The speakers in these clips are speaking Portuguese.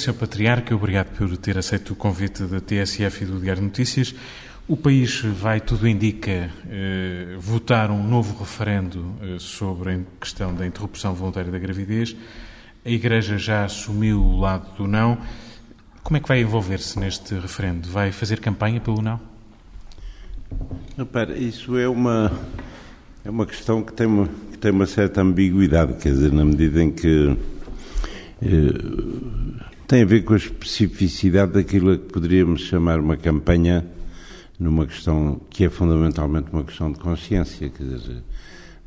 Sr. Patriarca. Obrigado por ter aceito o convite da TSF e do Diário Notícias. O país vai, tudo indica, eh, votar um novo referendo eh, sobre a questão da interrupção voluntária da gravidez. A Igreja já assumiu o lado do não. Como é que vai envolver-se neste referendo? Vai fazer campanha pelo não? Repara, isso é uma, é uma questão que tem uma, que tem uma certa ambiguidade, quer dizer, na medida em que eh, tem a ver com a especificidade daquilo que poderíamos chamar uma campanha numa questão que é fundamentalmente uma questão de consciência, quer dizer,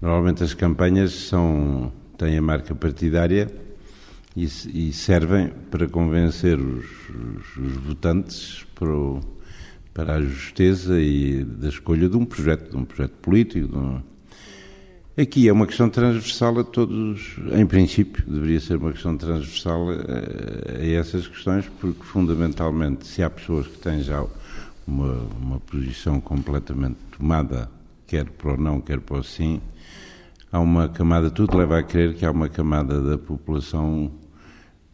normalmente as campanhas são, têm a marca partidária e, e servem para convencer os, os, os votantes para, o, para, a justeza e da escolha de um projeto, de um projeto político. Um... Aqui é uma questão transversal a todos, em princípio, deveria ser uma questão transversal a, a essas questões, porque fundamentalmente, se há pessoas que têm já uma, uma posição completamente tomada, quer para o não, quer para o sim, há uma camada, tudo leva a crer que há uma camada da população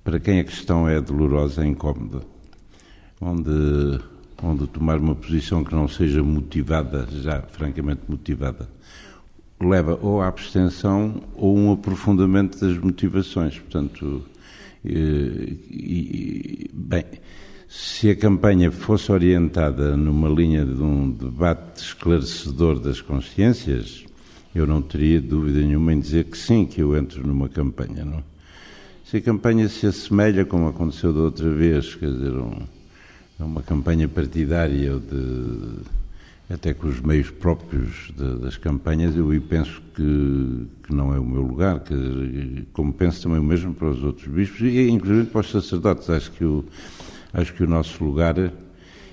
para quem a questão é dolorosa, é incómoda, onde, onde tomar uma posição que não seja motivada, já francamente motivada, leva ou à abstenção ou um aprofundamento das motivações. Portanto, e, e, bem, se a campanha fosse orientada numa linha de um debate esclarecedor das consciências, eu não teria dúvida nenhuma em dizer que sim, que eu entro numa campanha. Não? Se a campanha se assemelha, como aconteceu da outra vez, quer dizer, um, uma campanha partidária ou de, até com os meios próprios de, das campanhas, eu penso que, que, não é o meu lugar, dizer, como penso também o mesmo para os outros bispos e inclusive para os sacerdotes. Acho que o, acho que o nosso lugar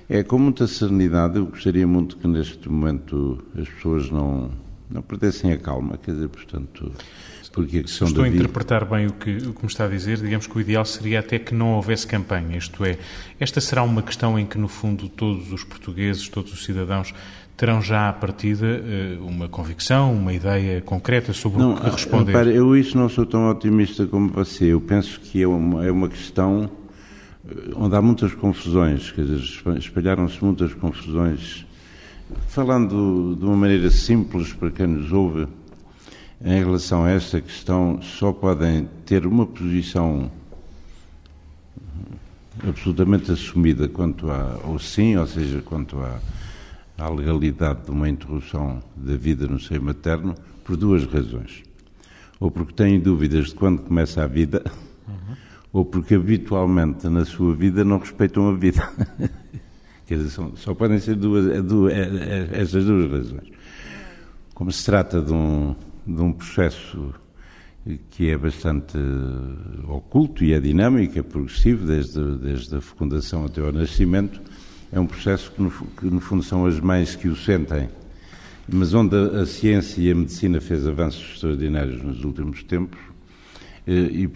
é com muita serenidade. Eu gostaria muito que neste momento as pessoas não, não perdessem a calma, quer dizer, portanto porque a questão Estou a interpretar bem o que, o que me está a dizer. Digamos que o ideal seria até que não houvesse campanha. Isto é, esta será uma questão em que, no fundo, todos os portugueses, todos os cidadãos terão já à partida eh, uma convicção, uma ideia concreta sobre não, o que responder. Repare, eu isso não sou tão otimista como você. Eu penso que é uma, é uma questão eh, onde há muitas confusões, quer dizer, espalharam-se muitas confusões. Falando de uma maneira simples para quem nos ouve, em relação a esta questão só podem ter uma posição absolutamente assumida quanto ao sim, ou seja, quanto à, à legalidade de uma interrupção da vida no seio materno, por duas razões. Ou porque têm dúvidas de quando começa a vida, uhum. ou porque habitualmente na sua vida não respeitam a vida. Quer dizer, são, só podem ser duas, duas, essas duas razões. Como se trata de um, de um processo que é bastante oculto e é dinâmico, é progressivo, desde, desde a fecundação até ao nascimento. É um processo que no, que, no fundo, são as mães que o sentem, mas onde a, a ciência e a medicina fez avanços extraordinários nos últimos tempos. Eh, e,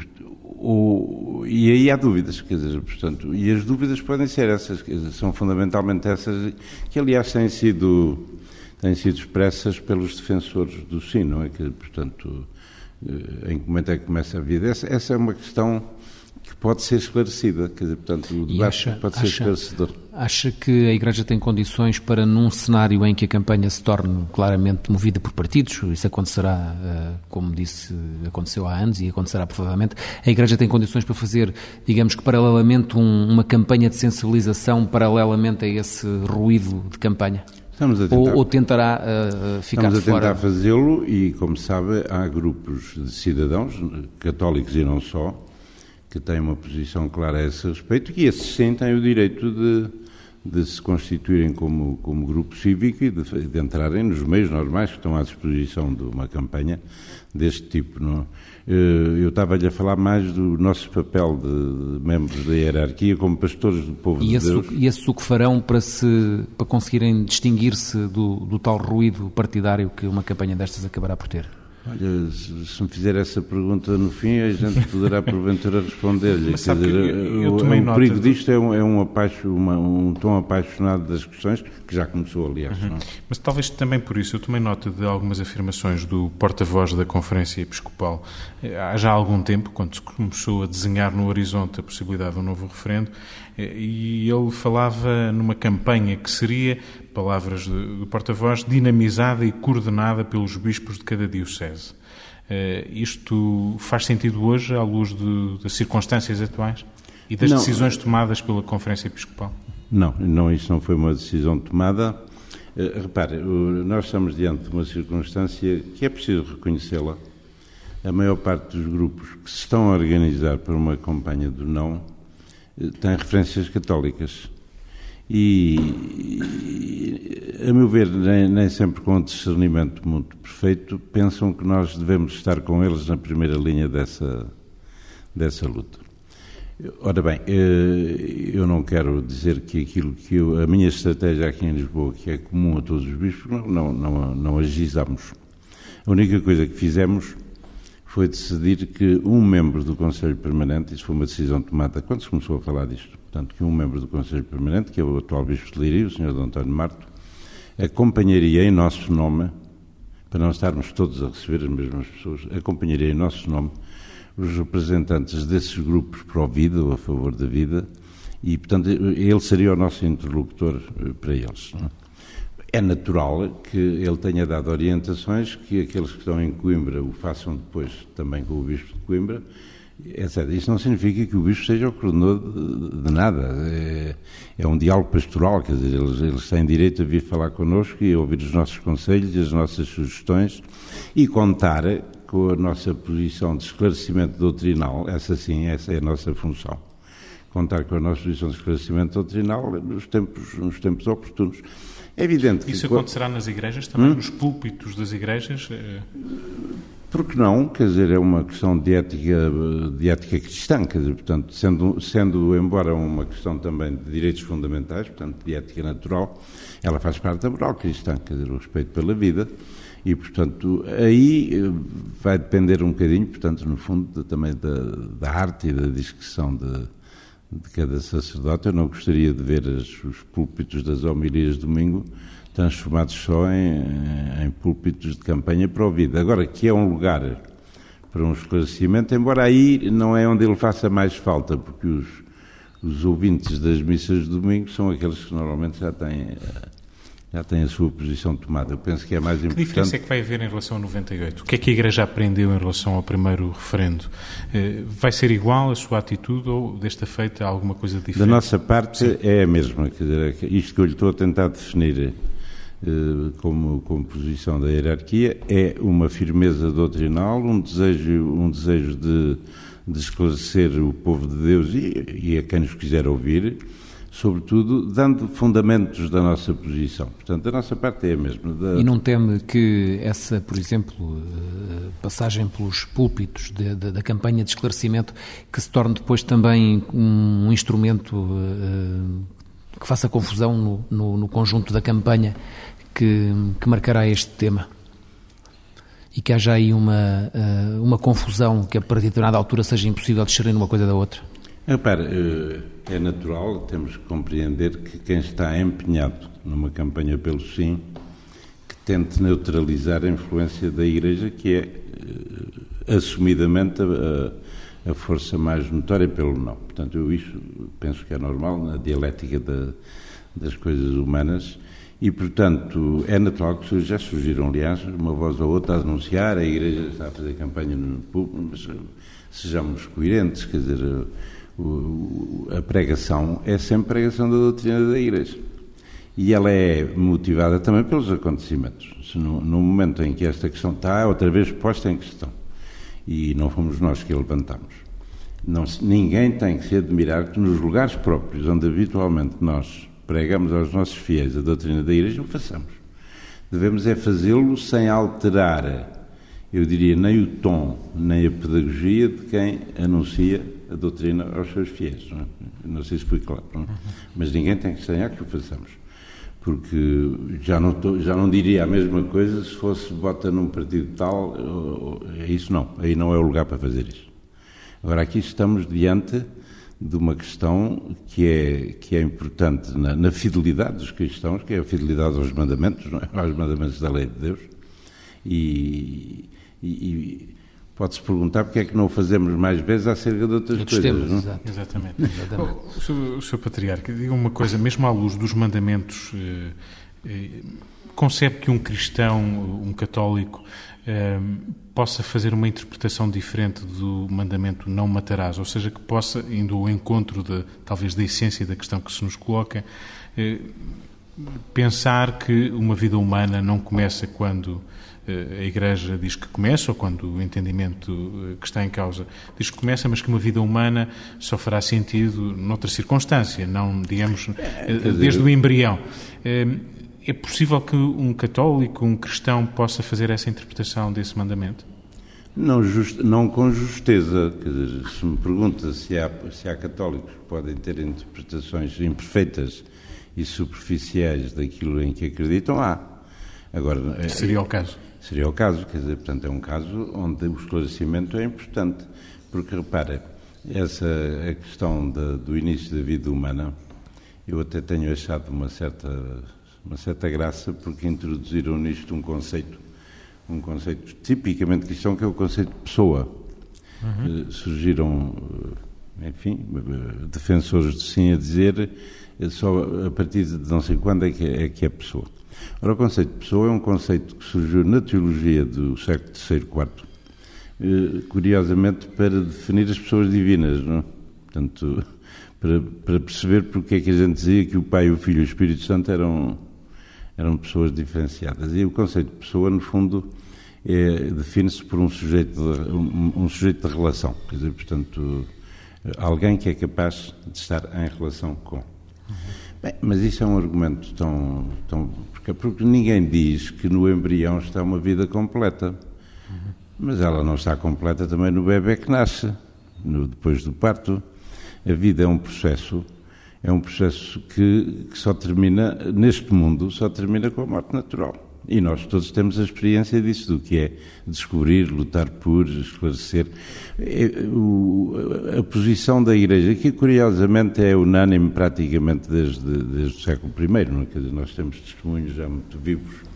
e aí há dúvidas, quer dizer, portanto, e as dúvidas podem ser essas, dizer, são fundamentalmente essas, que aliás têm sido têm sido expressas pelos defensores do sim, não é? Que, portanto, eh, em que momento é que começa a vida? Essa, essa é uma questão que pode ser esclarecida, quer dizer, portanto, o debate acha, pode ser acha, esclarecedor. Acha que a Igreja tem condições para, num cenário em que a campanha se torne claramente movida por partidos, isso acontecerá, eh, como disse, aconteceu há anos e acontecerá provavelmente, a Igreja tem condições para fazer, digamos que paralelamente, um, uma campanha de sensibilização paralelamente a esse ruído de campanha? Estamos a tentar, ou, ou tentará uh, ficar Estamos a fora? tentar fazê-lo e, como sabe, há grupos de cidadãos, católicos e não só, que têm uma posição clara a esse respeito e esses sim têm o direito de, de se constituírem como, como grupo cívico e de, de, entrarem nos meios normais que estão à disposição de uma campanha deste tipo. Não? Eh, eu estava-lhe a falar mais do nosso papel de membros da hierarquia como pastores do povo e de esse, Deus. E esse o que farão para, se, para conseguirem distinguir-se do, do tal ruído partidário que uma campanha destas acabará por ter? Olha, se me fizer essa pergunta no fim, a gente poderá porventura responder-lhe. O perigo disto é um, é um, apaixo, uma, um tom apaixonado das questões, que já começou, aliás. Uhum. Mas talvez também por isso, eu tomei nota de algumas afirmações do porta-voz da Conferência Episcopal eh, há já algum tempo, quando se começou a desenhar no horizonte a possibilidade de um novo referendo, eh, e ele falava numa campanha que seria, palavras do porta-voz, dinamizada e coordenada pelos bispos de cada diocese. Eh, isto faz sentido hoje, à luz de, das circunstâncias atuais e das não, decisões tomadas pela Conferência Episcopal? Não, não, isso não foi uma decisão tomada. Uh, repare, nós estamos diante de uma circunstância que é preciso reconhecê-la. A maior parte dos grupos que se estão a organizar para uma campanha do não tem referências católicas. E, a meu ver, nem, nem, sempre com um discernimento muito perfeito, pensam que nós devemos estar com eles na primeira linha dessa, dessa luta. Ora bem, eh, eu não quero dizer que aquilo que eu, a minha estratégia aqui em Lisboa, que é comum a todos os bispos, não, não, não. A única coisa que fizemos foi decidir que um membro do Conselho Permanente, isso foi uma decisão tomada quando se começou a falar disto, portanto, que um membro do Conselho Permanente, que é o atual Bispo de Lírio, o Sr. D. António Marto, acompanharia em nosso nome, para não estarmos todos a receber as mesmas pessoas, acompanharia em nosso nome os representantes desses grupos pró-vida ou a favor da vida, e, portanto, ele seria o nosso interlocutor eh, para eles. Não é? É natural que ele tenha dado orientações que aqueles que estão em Coimbra o façam depois também com o Bispo de Coimbra, etc. Isso não significa que o Bispo seja o coordenador de, de nada. É, é, um diálogo pastoral, quer dizer, eles, eles têm direito a vir falar connosco e ouvir os nossos conselhos as nossas sugestões e contar com a nossa posição de esclarecimento doutrinal. Essa sim, essa é a nossa função. Contar com a nossa posição de esclarecimento doutrinal nos tempos, nos tempos oportunos. É evidente Isso que... acontecerá nas igrejas também, hum? nos púlpitos das igrejas? Eh, Porque não? Quer dizer, é uma questão de ética, de ética cristã, quer dizer, portanto, sendo, sendo, embora uma questão também de direitos fundamentais, portanto, de ética natural, ela faz parte da moral cristã, quer dizer, o respeito pela vida, e, portanto, aí eh, vai depender um bocadinho, portanto, no fundo, também da, da arte e da discreção de de cada sacerdote. Eu não gostaria de ver as, os púlpitos das homilias de domingo transformados só em, em púlpitos de campanha para o vida. Agora, que é um lugar para um esclarecimento, embora aí não é onde ele faça mais falta, porque os, os ouvintes das missas de domingo são aqueles que normalmente já têm já tem a sua posição tomada. Eu penso que é mais importante. Que diferença é que vai haver em relação a 98? O que é que a Igreja aprendeu em relação ao primeiro referendo? Eh, vai ser igual a sua atitude ou desta feita alguma coisa diferente? Da nossa parte Sim. é a mesma. Quer dizer, é isto que eu lhe estou a tentar definir eh, como, como posição da hierarquia é uma firmeza doutrinal, um desejo, um desejo de, de esclarecer o povo de Deus e, e a quem nos quiser ouvir sobretudo dando fundamentos da nossa posição. Portanto, a nossa parte é a mesma. Da... E não teme que essa, por exemplo, eh, passagem pelos púlpitos de, de, da campanha de esclarecimento, que se torne depois também um instrumento uh, que faça confusão no, no, no conjunto da campanha que, que, marcará este tema? E que haja aí uma, uh, uma confusão que a partir de determinada altura seja impossível discernir uma coisa da outra? Repare, é natural, temos que compreender que quem está empenhado numa campanha pelo sim, que tente neutralizar a influência da Igreja, que é eh, assumidamente a, a, força mais notória pelo não. Portanto, eu isso penso que é normal na dialética da, das coisas humanas. E, portanto, é natural que já surgiram, aliás, uma voz ou outra a denunciar, a Igreja está a fazer campanha no público, mas sejamos coerentes, quer dizer, a pregação é sempre pregação da doutrina da Igreja. E ela é motivada também pelos acontecimentos. No, no momento em que esta questão está outra vez posta em questão, e não fomos nós que a levantamos, não, ninguém tem que se admirar que nos lugares próprios onde habitualmente nós pregamos aos nossos fiéis a doutrina da Igreja, o façamos. Devemos é fazê-lo sem alterar, eu diria, nem o tom, nem a pedagogia de quem anuncia a doutrina aos seus fiéis. Não, é? não sei se fui claro, é? mas ninguém tem que estranhar que o façamos. porque já não, tô, já não diria a mesma coisa se fosse vota num partido tal, é isso não, aí não é o lugar para fazer isso. Agora aqui estamos diante de uma questão que é, que é importante na, na fidelidade dos cristãos, que é a fidelidade aos mandamentos, é? aos mandamentos da lei de Deus, e, e pode-se perguntar porque é que não o fazemos mais vezes acerca de outras coisas. Temas, não? Exato. Exatamente. Exatamente. Oh, o, senhor, o senhor Patriarca, diga uma coisa, mesmo à luz dos mandamentos, eh, eh, concebe que um cristão, um católico, eh, possa fazer uma interpretação diferente do mandamento não matarás, ou seja, que possa, indo ao encontro de, talvez da essência da questão que se nos coloca, eh, pensar que uma vida humana não começa quando a Igreja diz que começa, ou quando o entendimento eh, que está em causa diz que começa, mas que uma vida humana só fará sentido noutra circunstância, não, digamos, é, desde o embrião. É possível que um católico, um cristão, possa fazer essa interpretação desse mandamento? Não, just, não com justeza. Quer dizer, se me pergunta se há, se há católicos que podem ter interpretações imperfeitas e superficiais daquilo em que acreditam, há. Agora, seria o caso? Seria o caso, quer dizer, portanto, é um caso onde o esclarecimento é importante. Porque, repara, essa a questão de, do início da vida humana, eu até tenho achado uma certa uma certa graça porque introduziram nisto um conceito, um conceito tipicamente cristão que é o conceito de pessoa. Uhum. Surgiram, eh, enfim, eh, defensores de sim a dizer só a partir de não sei quando é que é, é que é pessoa. Ora, o conceito de pessoa é um conceito que surgiu na teologia do século III, IV, curiosamente para definir as pessoas divinas, não? É? Portanto, para, para perceber porque é que a gente dizia que o Pai, o Filho e o Espírito Santo eram eram pessoas diferenciadas. E o conceito de pessoa, no fundo, é, define-se por um sujeito, de, um, um, sujeito de relação. Quer dizer, portanto, alguém que é capaz de estar em relação com. Bem, mas isso é um argumento tão. tão porque, porque, ninguém diz que no embrião está uma vida completa. Mas ela não está completa também no bebê que nasce, no, depois do parto. A vida é um processo é um processo que, que, só termina, neste mundo, só termina com a morte natural. E nós todos temos a experiência disso, do que é descobrir, lutar por, esclarecer. É, a posição da Igreja, que curiosamente é unânime praticamente desde, desde o século I, não é? Quer dizer, nós temos testemunhos já muito vivos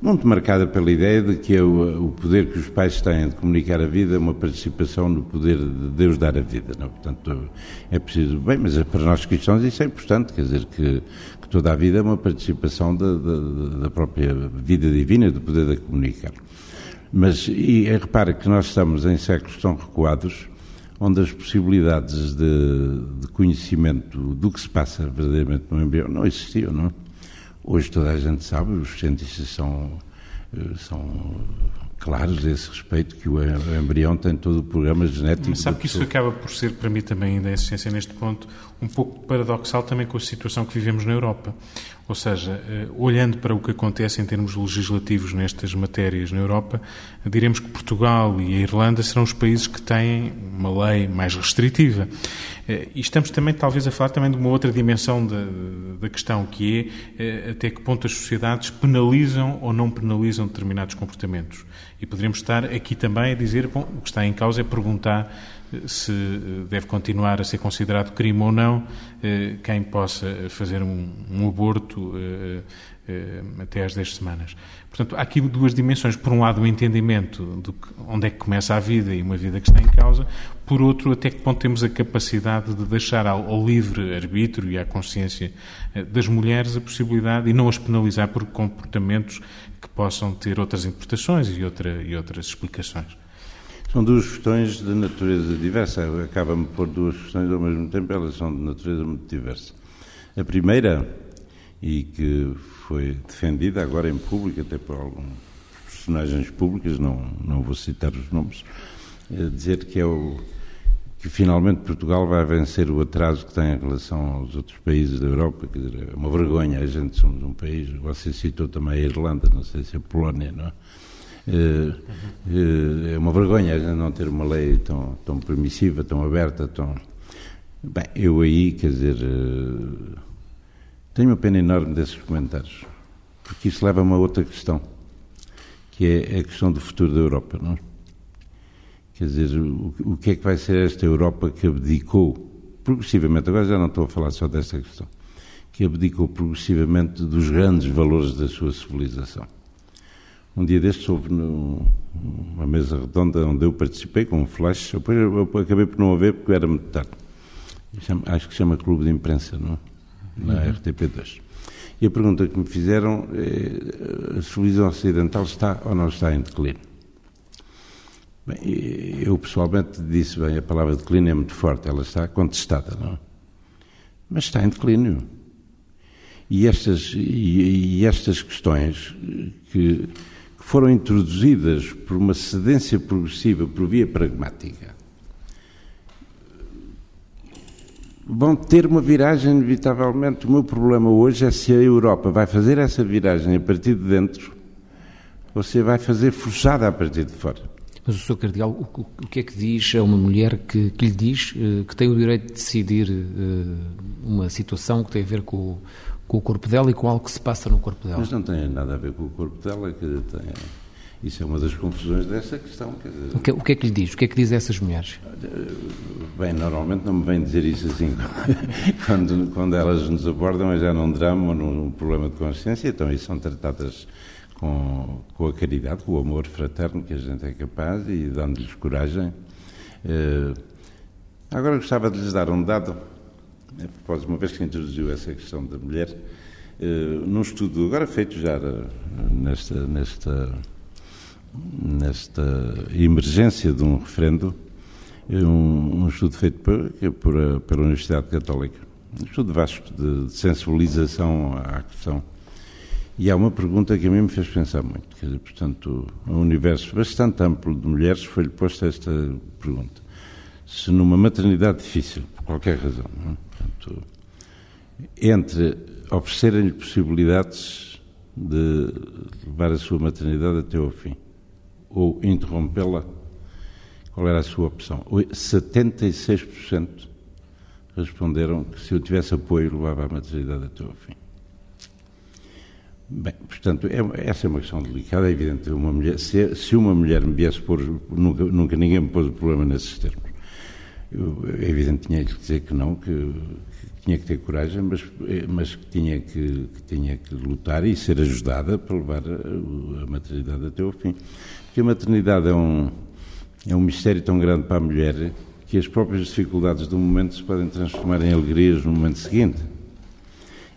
muito marcada pela ideia de que é o, poder que os pais têm de comunicar a vida é uma participação no poder de Deus dar a vida. Não? Portanto, é preciso. Bem, mas para nós cristãos isso é importante, quer dizer, que, que toda a vida é uma participação da, da, da, própria vida divina, do poder de comunicar. Mas, e repara que nós estamos em séculos tão recuados, onde as possibilidades de, de conhecimento do que se passa verdadeiramente no embrião não existiam, não? Hoje toda a gente sabe, os cientistas são, eh, são claros a esse respeito, que o embrião tem todo o programa genético. Mas sabe que isso acaba por ser, para mim também, ainda a ciência neste ponto, um pouco paradoxal também com a situação que vivemos na Europa. Ou seja, eh, olhando para o que acontece em termos legislativos nestas matérias na Europa, diremos que Portugal e a Irlanda serão os países que têm uma lei mais restritiva. Eh, e estamos também, talvez, a falar também de uma outra dimensão da, da questão, que é eh, até que ponto as sociedades penalizam ou não penalizam determinados comportamentos. E poderíamos estar aqui também a dizer, bom, o que está em causa é perguntar se eh, deve continuar a ser considerado crime ou não eh, quem possa fazer um, um aborto eh, até às 10 semanas. Portanto, há aqui duas dimensões. Por um lado, o entendimento de onde é que começa a vida e uma vida que está em causa. Por outro, até que ponto temos a capacidade de deixar ao, ao livre arbítrio e à consciência das mulheres a possibilidade e não as penalizar por comportamentos que possam ter outras interpretações e, outra, e outras explicações. São duas questões de natureza diversa. Acaba-me por duas questões ao mesmo tempo, elas são de natureza muito diversa. A primeira, e que foi defendida agora em público, até por alguns personagens públicas, não, não vou citar os nomes, é dizer que é o que finalmente Portugal vai vencer o atraso que tem em relação aos outros países da Europa, quer dizer, é uma vergonha, a gente somos um país, você citou também a Irlanda, não sei se a Polónia, não é? Eh, eh, é uma vergonha não ter uma lei tão, tão permissiva, tão aberta, tão. Bem, eu aí, quer dizer, eh, Tenho uma pena enorme desses comentários, porque isso leva a uma outra questão, que é a questão do futuro da Europa, não é? Quer dizer, o, o que é que vai ser esta Europa que abdicou progressivamente, agora já não estou a falar só desta questão, que abdicou progressivamente dos grandes valores da sua civilização. Um dia destes houve uma mesa redonda onde eu participei com um flash, depois eu acabei por não haver porque era muito tarde. Acho que se chama Clube de Imprensa, não? É? na uhum. RTP2. E a pergunta que me fizeram é: a civilização ocidental está ou não está em declínio? Bem, eu pessoalmente disse, bem, a palavra declínio é muito forte, ela está contestada, não? Mas está em declínio. E estas, e, e estas questões que, que foram introduzidas por uma cedência progressiva por via pragmática, vão ter uma viragem inevitavelmente. O meu problema hoje é se a Europa vai fazer essa viragem a partir de dentro ou se vai fazer forçada a partir de fora. Mas o Sr. Cardeal, o, o, que é que diz a uma mulher que, que lhe diz uh, que tem o direito de decidir uh, uma situação que tem a ver com, com, o corpo dela e com algo que se passa no corpo dela? Mas não tem nada a ver com o corpo dela, que tem, isso é uma das confusões dessa questão. O, que, o que é que lhe diz? O que é que diz a essas mulheres? Bem, normalmente não me vem dizer isso assim. quando, quando elas nos abordam é já num drama ou num problema de consciência, então isso são tratadas com, com a caridade, com o amor fraterno que a gente é capaz e dando-lhes coragem. Uh, agora gostava de lhes dar um dado, a propósito, uma vez que introduziu essa questão da mulher, uh, num estudo agora feito já uh, nesta, nesta nesta emergência de um referendo, um, um estudo feito por, por, pela Universidade Católica, um estudo vasto de, de, sensibilização à questão. E há uma pergunta que a mim me fez pensar muito. Quer dizer, portanto, um universo bastante amplo de mulheres foi-lhe posta esta pergunta. Se numa maternidade difícil, por qualquer razão, é? Portanto, entre oferecerem-lhe possibilidades de levar a sua maternidade até ao fim ou interrompê-la, qual era a sua opção? 76% responderam que se eu tivesse apoio levava a maternidade até ao fim. Bem, portanto, é, essa é uma questão delicada, é evidente. Uma mulher, se, se, uma mulher me viesse pôr, nunca, nunca ninguém me pôs o problema nesses termos. Eu, é evidente, tinha que dizer que não, que, que tinha que ter coragem, mas, mas que, tinha que, que, tinha que lutar e ser ajudada para levar a, a maternidade até ao fim. Porque a maternidade é um, é um mistério tão grande para a mulher que as próprias dificuldades do momento se podem transformar em alegrias no momento seguinte.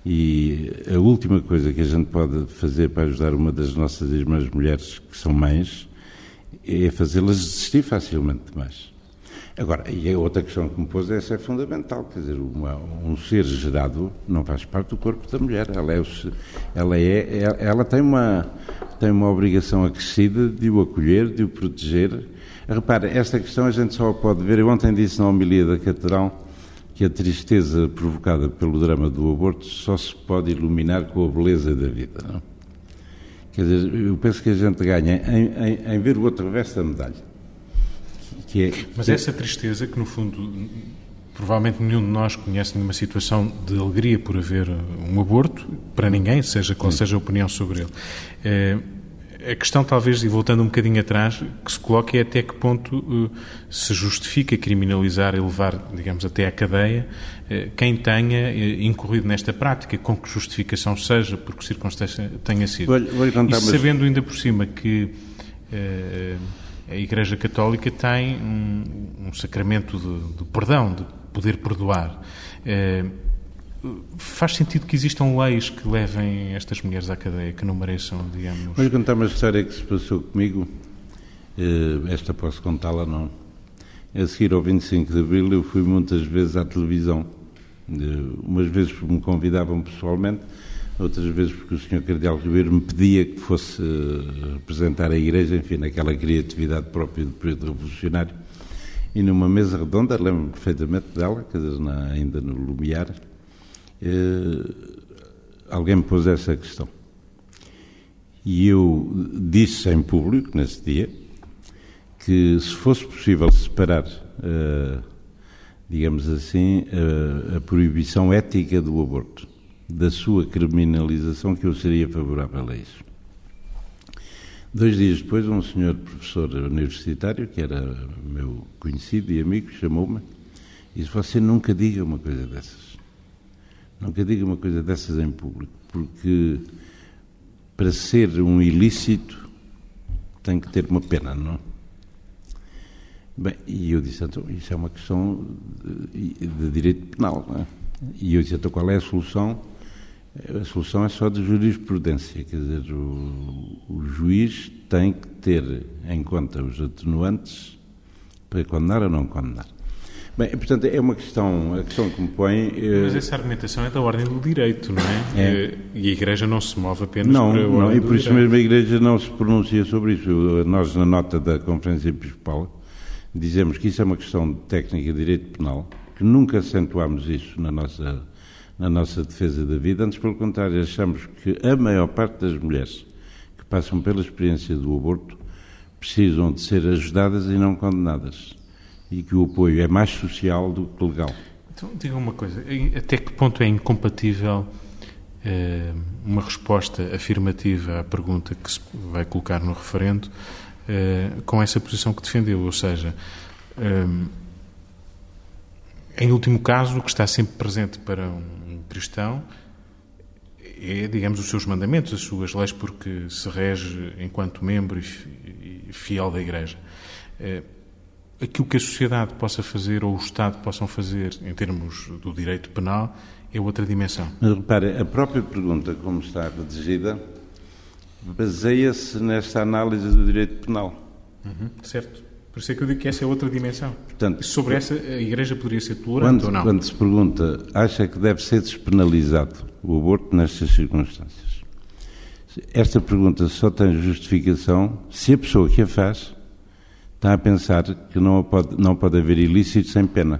E a última coisa que a gente pode fazer para ajudar uma das nossas irmãs mulheres que são mães é fazê-las desistir facilmente demais. Agora, e a outra questão que me pôs é essa é fundamental, quer dizer, uma, um ser gerado não faz parte do corpo da mulher, ela é, ela é, ela tem uma, tem uma obrigação acrescida de o acolher, de o proteger. Repara, esta questão a gente só pode ver, eu ontem disse na homilia da Catedral que a tristeza provocada pelo drama do aborto só se pode iluminar com a beleza da vida, não? Quer dizer, eu penso que a gente ganha em, em, em ver o outro reverso da medalha. Que é, Mas essa tristeza que, no fundo, provavelmente nenhum de nós conhece nenhuma situação de alegria por haver um aborto, para ninguém, seja qual seja a opinião sobre ele. É, a questão, talvez, e voltando um bocadinho atrás, que se coloca é até que ponto uh, se justifica criminalizar e levar, digamos, até à cadeia uh, quem tenha uh, incorrido nesta prática, com que justificação seja, por que circunstância tenha sido. Vou, vou e sabendo ainda por cima que a Igreja Católica tem um, um sacramento de, de, perdão, de poder perdoar. Faz sentido que existam leis que levem estas mulheres à cadeia, que não mereçam, digamos... Vou contar uma história que se passou comigo, eh, esta posso contá-la, não? A seguir ao 25 de Abril eu fui muitas vezes à televisão, umas vezes me convidavam pessoalmente, outras vezes porque o Sr. Cardeal Ribeiro me pedia que fosse eh, representar a Igreja, enfim, naquela criatividade própria do período revolucionário. E numa mesa redonda, lembro-me perfeitamente dela, quer dizer, na, ainda no Lumiar, eh, alguém me pôs essa questão. E eu disse em público, nesse dia, que se fosse possível separar, uh, digamos assim, uh, a proibição ética do aborto, da sua criminalização que eu seria favorável a isso. Dois dias depois, um senhor professor universitário, que era meu conhecido e amigo, chamou-me e disse: Você nunca diga uma coisa dessas. Nunca diga uma coisa dessas em público, porque para ser um ilícito tem que ter uma pena, não? Bem, e eu disse: Então, isso é uma questão de, de direito penal, não é? E eu disse: Então, qual é a solução? A solução é só de jurisprudência, quer dizer, o, o, juiz tem que ter em conta os atenuantes para condenar ou não condenar. Bem, portanto, é uma questão, a questão que me põe... Eh, Mas essa argumentação é da ordem do direito, não é? é. Eh, e a Igreja não se move apenas não, para a ordem Não, e por isso mesmo a Igreja não se pronuncia sobre isso. Nós, na nota da Conferência Episcopal, dizemos que isso é uma questão de técnica de direito penal, que nunca acentuámos isso na nossa na nossa defesa da vida. Antes, pelo contrário, achamos que a maior parte das mulheres que passam pela experiência do aborto precisam de ser ajudadas e não condenadas. E que o apoio é mais social do que legal. Então, diga uma coisa: até que ponto é incompatível eh, uma resposta afirmativa à pergunta que se vai colocar no referendo eh, com essa posição que defendeu? Ou seja, eh, em último caso, o que está sempre presente para um cristão é, digamos, os seus mandamentos, as suas leis, porque se rege enquanto membro e fiel da Igreja. É, aquilo que a sociedade possa fazer ou o Estado possam fazer em termos do direito penal é outra dimensão. Mas repare, a própria pergunta, como está redigida, baseia-se nesta análise do direito penal. Uhum, certo. Por isso é que eu digo que essa é outra dimensão. Portanto, Sobre essa, a Igreja poderia ser tolerante quando, ou não? Quando se pergunta, acha que deve ser despenalizado o aborto nestas circunstâncias? Esta pergunta só tem justificação se a pessoa que a faz está a pensar que não pode, não pode haver ilícito sem pena.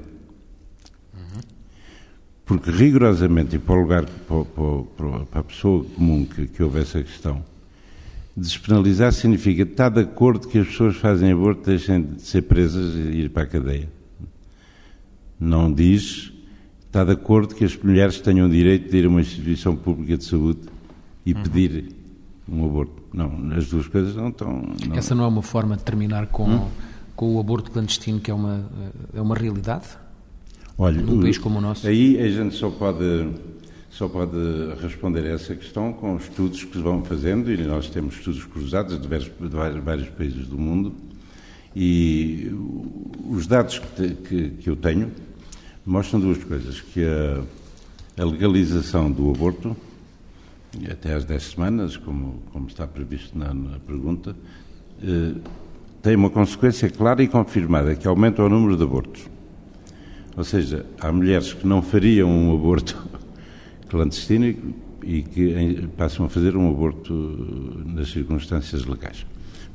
Porque rigorosamente, e para o lugar, para, para, para a pessoa comum que, que houve essa questão, Despenalizar significa estar de acordo que as pessoas que fazem aborto deixem de ser presas e ir para a cadeia. Não diz está de acordo que as mulheres tenham o direito de ir a uma instituição pública de saúde e uhum. pedir um aborto. Não, as duas coisas não estão. Não. Essa não é uma forma de terminar com, hum? com o aborto clandestino, que é uma, é uma realidade? Olha, num país como o nosso? Aí a gente só pode só pode responder a essa questão com estudos que vão fazendo, e nós temos estudos cruzados de vários, de vários países do mundo, e os dados que, que, que, eu tenho mostram duas coisas, que a, a, legalização do aborto, até às 10 semanas, como, como está previsto na, na pergunta, eh, tem uma consequência clara e confirmada, que aumenta o número de abortos. Ou seja, há mulheres que não fariam um aborto clandestino e que passam a fazer um aborto nas circunstâncias legais.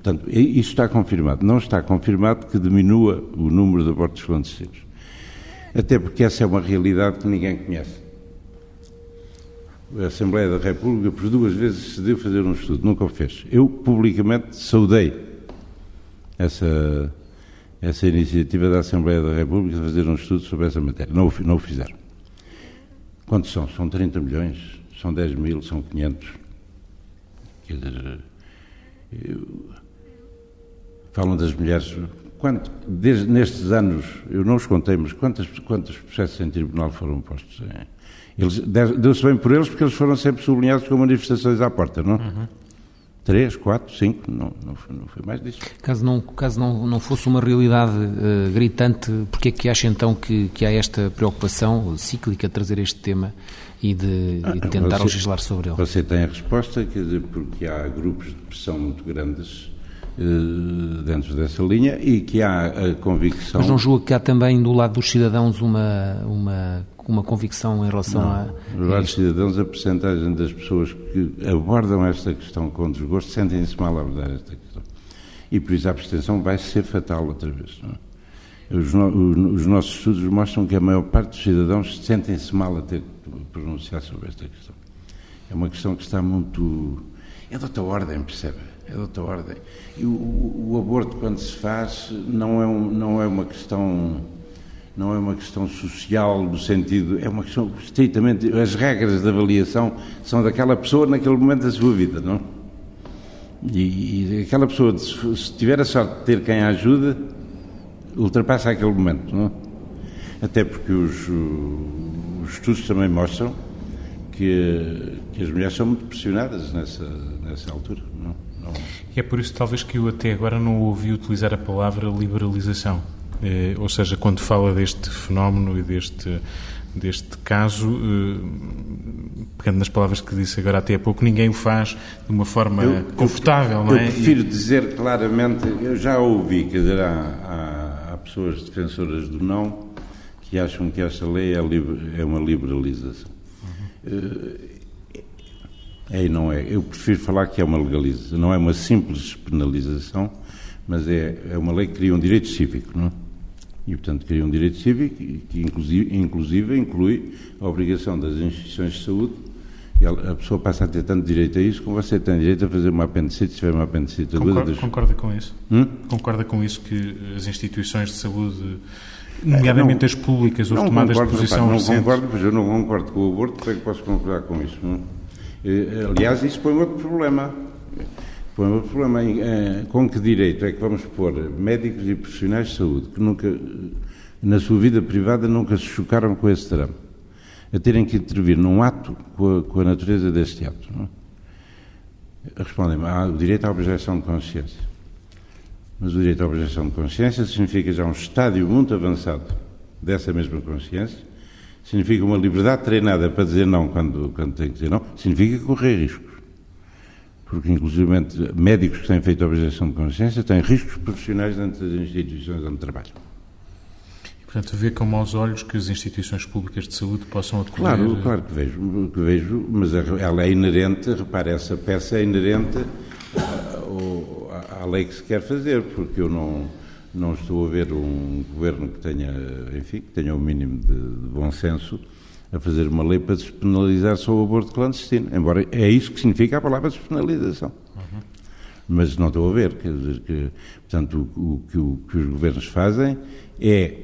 Portanto, isso está confirmado. Não está confirmado que diminua o número de abortos clandestinos. Até porque essa é uma realidade que ninguém conhece. A Assembleia da República, por duas vezes, decidiu fazer um estudo, nunca o fez. Eu, publicamente, saudei essa, essa iniciativa da Assembleia da República de fazer um estudo sobre essa matéria. Não o, não o fizeram. Quantos são? São 30 milhões? São 10 mil? São 500? Quer dizer, eu... falam das mulheres. Quanto, desde, nestes anos, eu não os contei, mas quantos, quantos processos em tribunal foram postos? Eles, deu-se bem por eles porque eles foram sempre sublinhados com manifestações à porta, não? Uhum. Três, quatro, cinco, não, não, foi, não foi mais disso. Caso não, caso não, não fosse uma realidade uh, gritante, porquê é que acha então que, que há esta preocupação cíclica de trazer este tema e de, ah, de tentar você, legislar sobre ele? Você tem a resposta, quer dizer, porque há grupos de pressão muito grandes uh, dentro dessa linha e que há a convicção... Mas não julga que há também do lado dos cidadãos uma, uma uma convicção em relação não, a. Nos vários cidadãos, a percentagem das pessoas que abordam esta questão com desgosto sentem-se mal a abordar esta questão. E por isso a abstenção vai ser fatal outra vez. Os, no, os, nossos estudos mostram que a maior parte dos cidadãos sentem-se mal a ter que pronunciar sobre esta questão. É uma questão que está muito. É de outra ordem, percebe? É de outra ordem. E o, o, o aborto, quando se faz, não é, um, não é uma questão não é uma questão social no sentido, é uma questão estritamente, as regras de avaliação são daquela pessoa naquele momento da sua vida, não? E, e aquela pessoa, se tiver a sorte de ter quem a ajuda, ultrapassa aquele momento, não? Até porque os, os estudos também mostram que, que, as mulheres são muito pressionadas nessa, nessa altura, não? não? E é por isso, talvez, que eu até agora não ouvi utilizar a palavra liberalização. Eh, ou seja, quando fala deste fenómeno e deste, deste caso, eh, pegando nas palavras que disse agora até há pouco, ninguém o faz de uma forma eu, confortável, eu, não é? Eu prefiro dizer claramente, eu já ouvi, quer dizer, há, há, há pessoas defensoras do não que acham que esta lei é, liber, é uma liberalização. Uhum. É e não é. Eu prefiro falar que é uma legalização. Não é uma simples penalização, mas é, é uma lei que cria um direito cívico, não é? E, portanto, cria um direito cívico que, inclusive, inclusive inclui a obrigação das instituições de saúde. E a pessoa passa a ter tanto direito a isso como você tem direito a fazer uma apendicite, se tiver uma apendicite Concorda, das... concorda com isso? Hum? Concorda com isso que as instituições de saúde, nomeadamente não, as públicas, houve tomadas de posição rapaz, Não concordo, pois eu não concordo com o aborto, como é que posso concordar com isso? Não? Eh, aliás, isso põe outro problema o problema é com que direito é que vamos pôr médicos e profissionais de saúde que nunca, na sua vida privada, nunca se chocaram com esse drama, a terem que intervir num ato com a, com a natureza deste ato? Respondem-me, há o direito à objeção de consciência. Mas o direito à objeção de consciência significa já um estádio muito avançado dessa mesma consciência, significa uma liberdade treinada para dizer não quando, quando tem que dizer não, significa correr riscos porque inclusive médicos que têm feito a objeção de consciência têm riscos profissionais dentro das instituições onde trabalham. E, portanto, vê com maus olhos que as instituições públicas de saúde possam acolher... Claro, claro que vejo, que vejo mas ela é inerente, repare, essa peça é inerente à, à lei que se quer fazer, porque eu não, não estou a ver um governo que tenha, enfim, que tenha o um mínimo de, de bom senso a fazer uma lei para despenalizar só o aborto clandestino, embora é isso que significa a palavra despenalização. Uhum. Mas não estou a ver, quer dizer que, portanto, o, o, que, o, que os governos fazem é,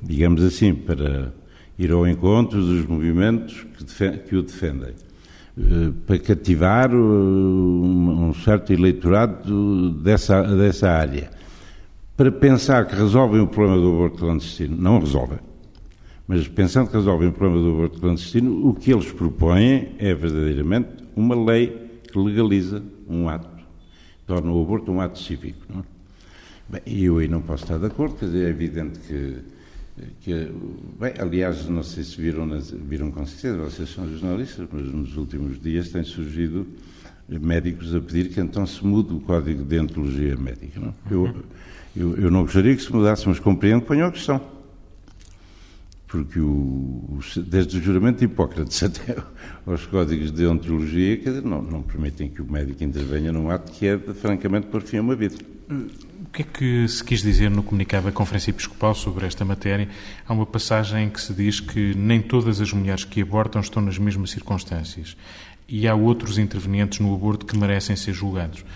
digamos assim, para ir ao encontro dos movimentos que, que o defendem, uh, para cativar um, um, certo eleitorado dessa, dessa área, para pensar que resolvem o problema do aborto clandestino. Não resolvem mas pensando que resolvem o problema do aborto clandestino, o que eles propõem é verdadeiramente uma lei que legaliza um ato, torna o aborto um ato cívico. Não é? Bem, eu aí não posso estar de acordo, quer dizer, é evidente que, que bem, aliás, não sei se viram, viram com certeza, vocês são jornalistas, mas nos últimos dias têm surgido médicos a pedir que então se mude o código de deontologia médica. Não? É? Eu, eu, eu, não gostaria que se mudasse, mas compreendo que ponham a questão porque o, desde o juramento de Hipócrates até aos códigos de ontologia dizer, não, não, permitem que o médico intervenha num ato que é, francamente, por fim a uma vida. O que é que se quis dizer no comunicado da Conferência Episcopal sobre esta matéria? Há uma passagem em que se diz que nem todas as mulheres que abortam estão nas mesmas circunstâncias e há outros intervenientes no aborto que merecem ser julgados.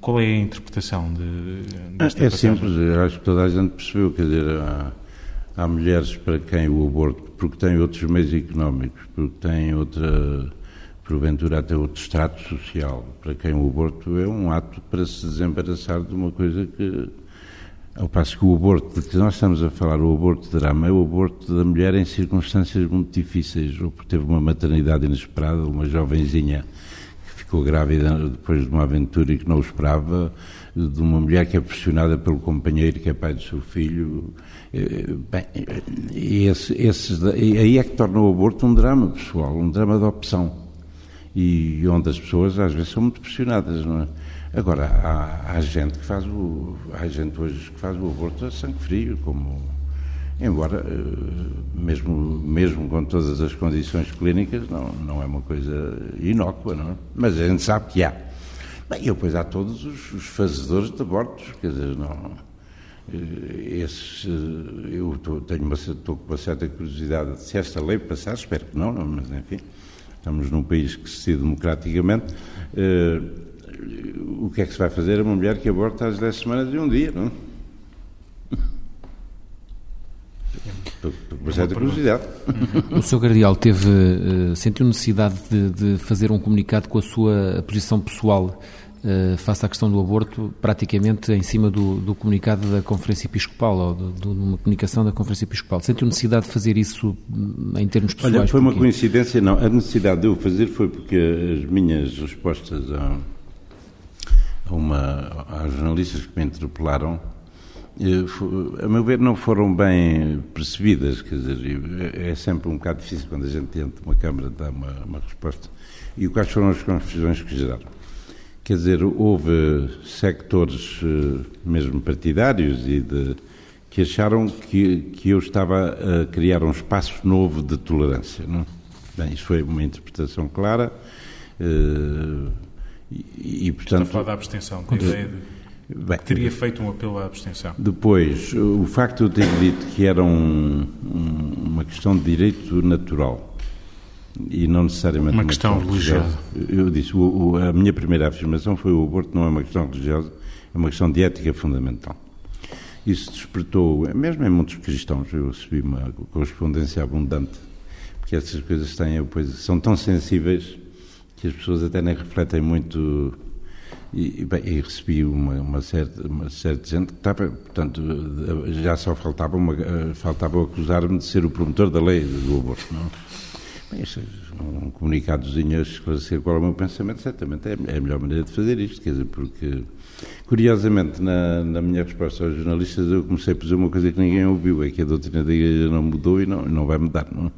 Qual é a interpretação de, desta é passagem? É simples, acho que toda a gente percebeu, quer dizer, há Há mulheres para quem o aborto, porque têm outros meios económicos, porque têm outra, porventura até outro extrato social, para quem o aborto é um ato para se desembaraçar de uma coisa que. Ao passo que o aborto de que nós estamos a falar, o aborto de drama, é o aborto da mulher em circunstâncias muito difíceis, ou porque teve uma maternidade inesperada, uma jovenzinha que ficou grávida depois de uma aventura e que não o esperava, de uma mulher que é pressionada pelo companheiro que é pai do seu filho. Eh, bem, esse, esses, aí é que torna o aborto um drama pessoal, um drama de opção. E onde as pessoas às vezes são muito pressionadas, não é? Agora, há, há gente que faz o. Há gente hoje que faz o aborto a sangue frio, como. Embora, eh, mesmo, mesmo com todas as condições clínicas, não, não é uma coisa inócua, não é? Mas a gente sabe que há. Bem, e depois há todos os, os fazedores de abortos, quer dizer, não. Eh, esses, eh, eu tô, tenho uma, estou com uma certa curiosidade se esta lei passar, espero que não, não mas enfim, estamos num país que se decide democraticamente. Uh, o que é que se vai fazer a uma mulher que aborta às 10 semanas de um dia, não? uma certa curiosidade. O Sr. Cardeal teve, sentiu necessidade de, de, fazer um comunicado com a sua posição pessoal uh, face à questão do aborto, praticamente em cima do, do comunicado da Conferência Episcopal, ou de, de, uma comunicação da Conferência Episcopal. Sentiu necessidade de fazer isso hum, em termos pessoais? Olha, foi uma coincidência, não. A necessidade de eu fazer foi porque as minhas respostas a, a uma, aos jornalistas que me interpelaram a meu ver, não foram bem percebidas. Quer dizer, é sempre um bocado difícil quando a gente entra uma Câmara dar uma, uma resposta. E quais foram as confusões que geraram? Quer dizer, houve sectores eh, mesmo partidários e de, que acharam que, que eu estava a criar um espaço novo de tolerância. Não? Bem, isso foi uma interpretação clara. Uh, e, e, portanto. Está a falar da abstenção, com a ideia de Bem, teria feito um apelo à abstenção. Depois, o facto de eu ter dito que era um, um, uma questão de direito natural e não necessariamente uma, uma questão, questão religiosa. religiosa. Eu disse, o, o, a minha primeira afirmação foi o aborto não é uma questão religiosa, é uma questão de ética fundamental. Isso despertou, mesmo em muitos cristãos, eu recebi uma correspondência abundante, porque essas coisas têm, pois, são tão sensíveis que as pessoas até nem refletem muito e, bem, e recebi uma, uma, certa, uma certa gente que estava, portanto, já só faltava, uma, faltava acusar-me de ser o promotor da lei do aborto, não? Bem, este, um comunicadozinho a esclarecer qual é o meu pensamento, certamente é, é a melhor maneira de fazer isto, quer dizer, porque, curiosamente, na, na minha resposta aos jornalistas, eu comecei a dizer uma coisa que ninguém ouviu, é que a doutrina da igreja não mudou e não, não vai mudar, não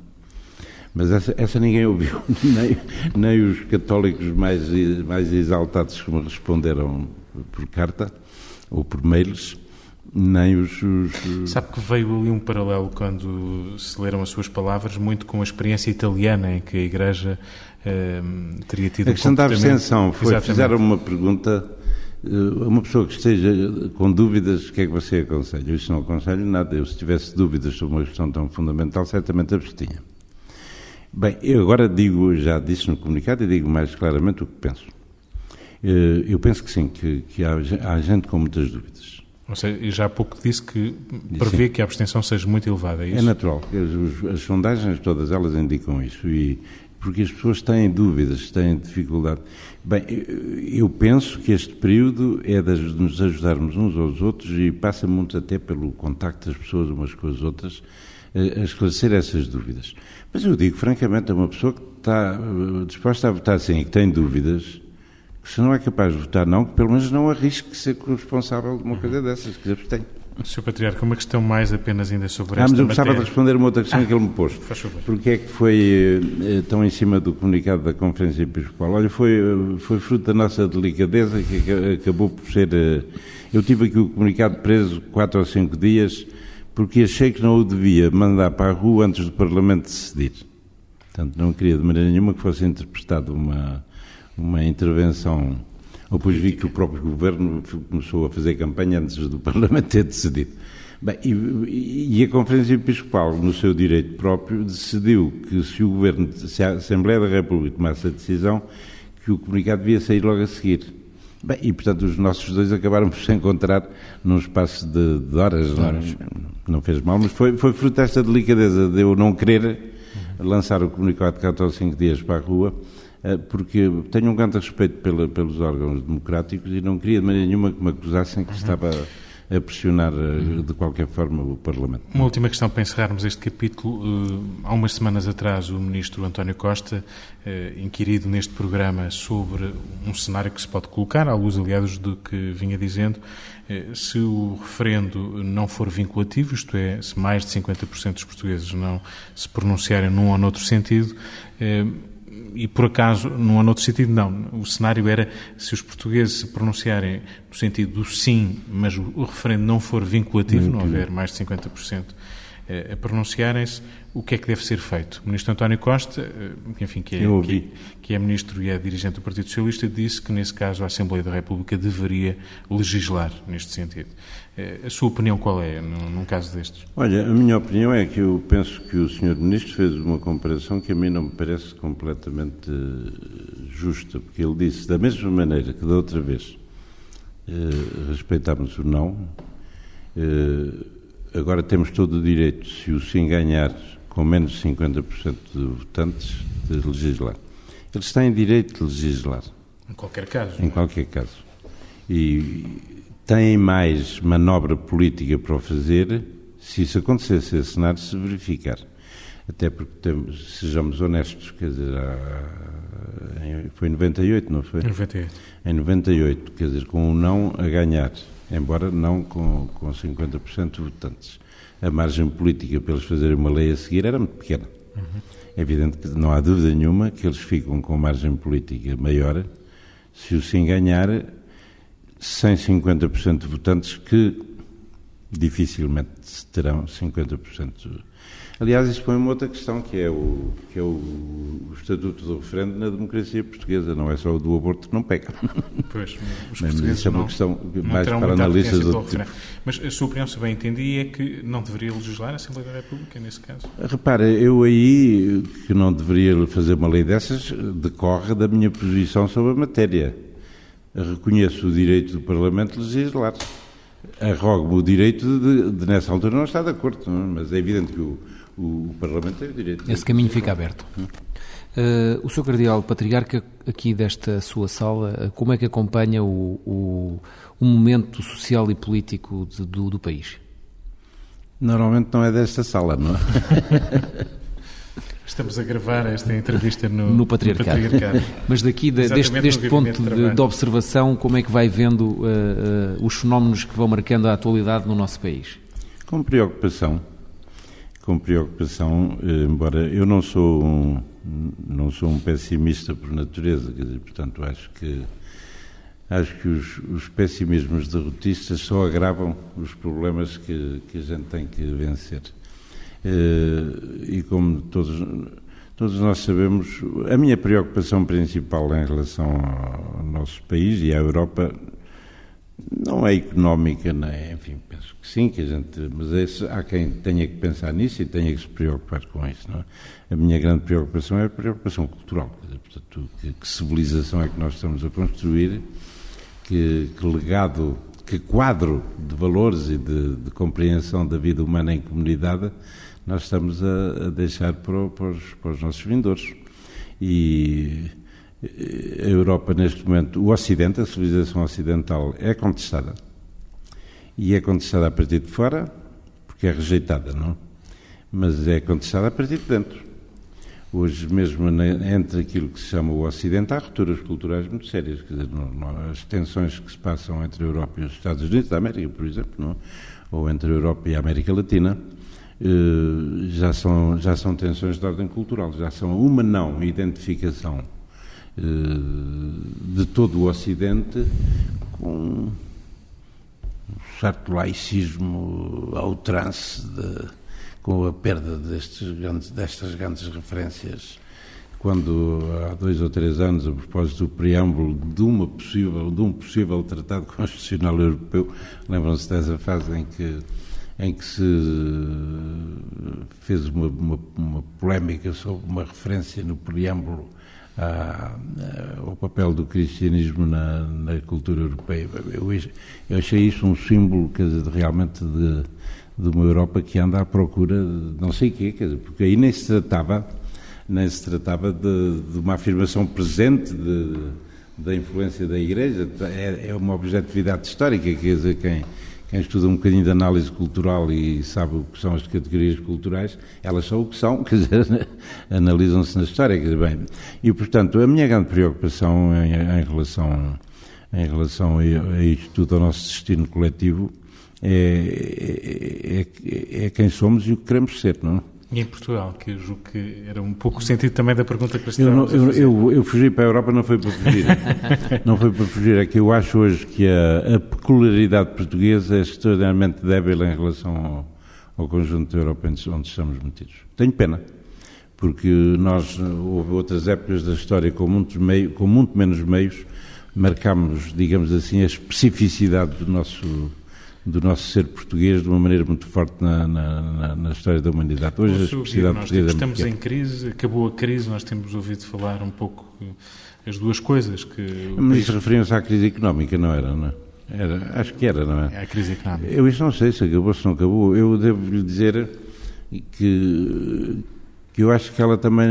mas essa, essa ninguém ouviu, nem, nem os católicos mais, mais exaltados que me responderam por carta ou por mails, nem os, os, Sabe que veio ali um paralelo quando se leram as suas palavras, muito com a experiência italiana, em que a Igreja eh, teria tido. A questão um da abstenção foi: Exatamente. fizeram uma pergunta. Eh, uma pessoa que esteja com dúvidas, o que é que você aconselha? Eu isso não aconselho nada. Eu, se tivesse dúvidas sobre uma questão tão fundamental, certamente abstinha. Bem, eu agora digo, já disse no comunicado e digo mais claramente o que penso. Eh, eu penso que sim, que, que há, há, gente com muitas dúvidas. Ou seja, já há pouco disse que prevê sim. que a abstenção seja muito elevada, é isso? É natural. As, as, sondagens, todas elas indicam isso. E, porque as pessoas têm dúvidas, têm dificuldade. Bem, eu penso que este período é de nos ajudarmos uns aos outros e passa muito até pelo contacto das pessoas umas com as outras, a esclarecer essas dúvidas. Mas eu digo, francamente, a uma pessoa que está eh, disposta a votar sim e que tem dúvidas, se não é capaz de votar não, que pelo menos não arrisque ser responsável de uma coisa dessas, que abstenha. Sr. Patriarca, uma questão mais apenas ainda sobre ah, esta mas eu gostava de responder uma outra questão ah, que ele me pôs. Porque é que foi eh, tão em cima do comunicado da Conferência Episcopal? Olha, foi, eh, foi fruto da nossa delicadeza que acabou por ser... Eu tive aqui o comunicado preso quatro ou cinco dias porque achei que não o devia mandar para a rua antes do Parlamento decidir. Portanto, não queria de maneira nenhuma que fosse interpretada uma, uma intervenção. Ou depois vi que o próprio Governo começou a fazer campanha antes do Parlamento ter decidido. Bem, e, e, a Conferência Episcopal, no seu direito próprio, decidiu que se o Governo, se a Assembleia da República tomasse a decisão, que o comunicado devia sair logo a seguir. Bem, e portanto os nossos dois acabaram por se encontrar num espaço de, de horas, de horas. Não, não, fez mal, mas foi, foi fruto desta delicadeza de eu não querer lançar o comunicado de 4 ou 5 dias para a rua, porque tenho um grande respeito pela, pelos órgãos democráticos e não queria de maneira nenhuma que me acusassem que uhum. estava a pressionar eh, de qualquer forma o Parlamento. Uma última questão para encerrarmos este capítulo. Eh, há umas semanas atrás, o ministro António Costa, eh, inquirido neste programa sobre um cenário que se pode colocar, à luz, aliás, do que vinha dizendo, se o referendo não for vinculativo, isto é, se mais de 50% dos portugueses não se pronunciarem num ou noutro sentido, e por acaso, não há noutro sentido, não. O cenário era se os portugueses se pronunciarem no sentido do sim, mas o, referendo não for vinculativo, não houver mais de 50% eh, a pronunciarem-se, o que é que deve ser feito? O ministro António Costa, eh, enfim, que é, que, que, é ministro e é dirigente do Partido Socialista, disse que, nesse caso, a Assembleia da República deveria legislar neste sentido. Eh, a sua opinião qual é, num, caso destes? Olha, a minha opinião é que eu penso que o senhor ministro fez uma comparação que a mim não me parece completamente justa, porque ele disse, da mesma maneira que da outra vez respeitámos o não, agora temos todo o direito, se o sim ganhar com menos de 50% de votantes, de legislar. Eles têm direito de legislar. Em qualquer caso. Em qualquer caso. E têm mais manobra política para o fazer se isso acontecer, se esse cenário se verificar. Até porque, temos, sejamos honestos, quer dizer, foi em 98, não foi? Em 98. Em 98, quer dizer, com o não a ganhar, embora não com, com 50% de votantes. A margem política para eles fazerem uma lei a seguir era muito pequena. Uhum. É evidente que não há dúvida nenhuma que eles ficam com margem política maior se o sim ganhar sem 50% de votantes que dificilmente terão 50% Aliás, isso põe uma outra questão, que é o, que é o, o estatuto do referendo na democracia portuguesa, não é só o do aborto que não pega. Pois, os Mas isso é uma não, questão mais para analistas do tipo. Mas a sua opinião, se bem entendi, é que não deveria legislar a Assembleia da República nesse caso? Repara, eu aí, que não deveria fazer uma lei dessas, decorre da minha posição sobre a matéria. Reconheço o direito do Parlamento de legislar. Arrogo-me o direito de, de, nessa altura, não estar de acordo, não? É? mas é evidente que o o, o Parlamento tem o direito. Esse caminho fica aberto. Uh, o Sr. Cardeal Patriarca, aqui desta sua sala, eh, como é que acompanha o, o, o momento social e político de, do, do país? Normalmente não é desta sala, não é? Estamos a gravar esta entrevista no, no, patriarcado. no patriarcado. Mas daqui, de, deste, deste ponto de, de, observação, como é que vai vendo uh, uh, os fenómenos que vão marcando a atualidade no nosso país? Com preocupação com preocupação, eh, embora eu não sou um, não sou um pessimista por natureza, quer dizer, portanto acho que acho que os, os pessimismos derrotistas só agravam os problemas que, que a gente tem que vencer. Eh, e como todos todos nós sabemos, a minha preocupação principal em relação ao nosso país e à Europa não é económica, é? Enfim, sim, que a gente, mas esse, há quem tenha que pensar nisso e tenha que se preocupar com isso, é? A minha grande preocupação é a preocupação cultural, portanto, que, que civilização é que nós estamos a construir, que, que legado, que quadro de valores e de, de, compreensão da vida humana em comunidade nós estamos a, a deixar para, para, os, para os nossos vindores. E a Europa, neste momento, o Ocidente, a civilização ocidental, é contestada. E é contestada a partir de fora, porque é rejeitada, não? Mas é contestada a partir de dentro. Hoje, mesmo entre aquilo que se chama o Ocidente, há rupturas culturais muito sérias. Quer dizer, não, não, as tensões que se passam entre a Europa e os Estados Unidos da América, por exemplo, não? ou entre a Europa e a América Latina, eh, já, são, já são tensões de ordem cultural, já são uma não identificação eh, de todo o Ocidente com certo laicismo ao trance, de, com a perda destes grandes, destas grandes referências. Quando há dois ou três anos, a propósito do preâmbulo de, uma possível, de um possível tratado constitucional europeu, lembram-se dessa fase em que em que se fez uma, uma, uma polémica sobre uma referência no preâmbulo ao papel do cristianismo na, na cultura europeia. Eu, eu, achei isso um símbolo quer dizer, realmente de, de uma Europa que anda à procura de não sei o quê, quer dizer, porque aí nem se tratava, nem se tratava de, de uma afirmação presente de, da influência da Igreja, é, é uma objetividade histórica, quer dizer, quem quem estuda um bocadinho de análise cultural e sabe o que são as categorias culturais, elas são o que são, quer dizer, analisam-se na história, quer dizer, bem. E, portanto, a minha grande preocupação em, em relação, em relação a, a isto tudo, ao nosso destino coletivo, é, é, é, quem somos e o que queremos ser, não é? E em Portugal, que eu julgo que era um pouco o sentido também da pergunta que eu, não, eu, eu, eu, fugi para a Europa não foi para fugir. não foi para fugir. É que eu acho hoje que a, a peculiaridade portuguesa é extraordinariamente débil em relação ao, ao conjunto da Europa onde estamos metidos. Tenho pena, porque nós, houve outras épocas da história com, muitos meio, com muito menos meios, marcámos, digamos assim, a especificidade do nosso do nosso ser português de uma maneira muito forte na, na, na história da humanidade. Hoje a especificidade portuguesa é Estamos em crise, acabou a crise, nós temos ouvido falar um pouco as duas coisas que... Mas isso referiam-se à crise económica, não era, não é? Era, acho que era, não é? É a crise económica. Eu isso não sei se acabou, se não acabou. Eu devo lhe dizer que, que eu acho que ela também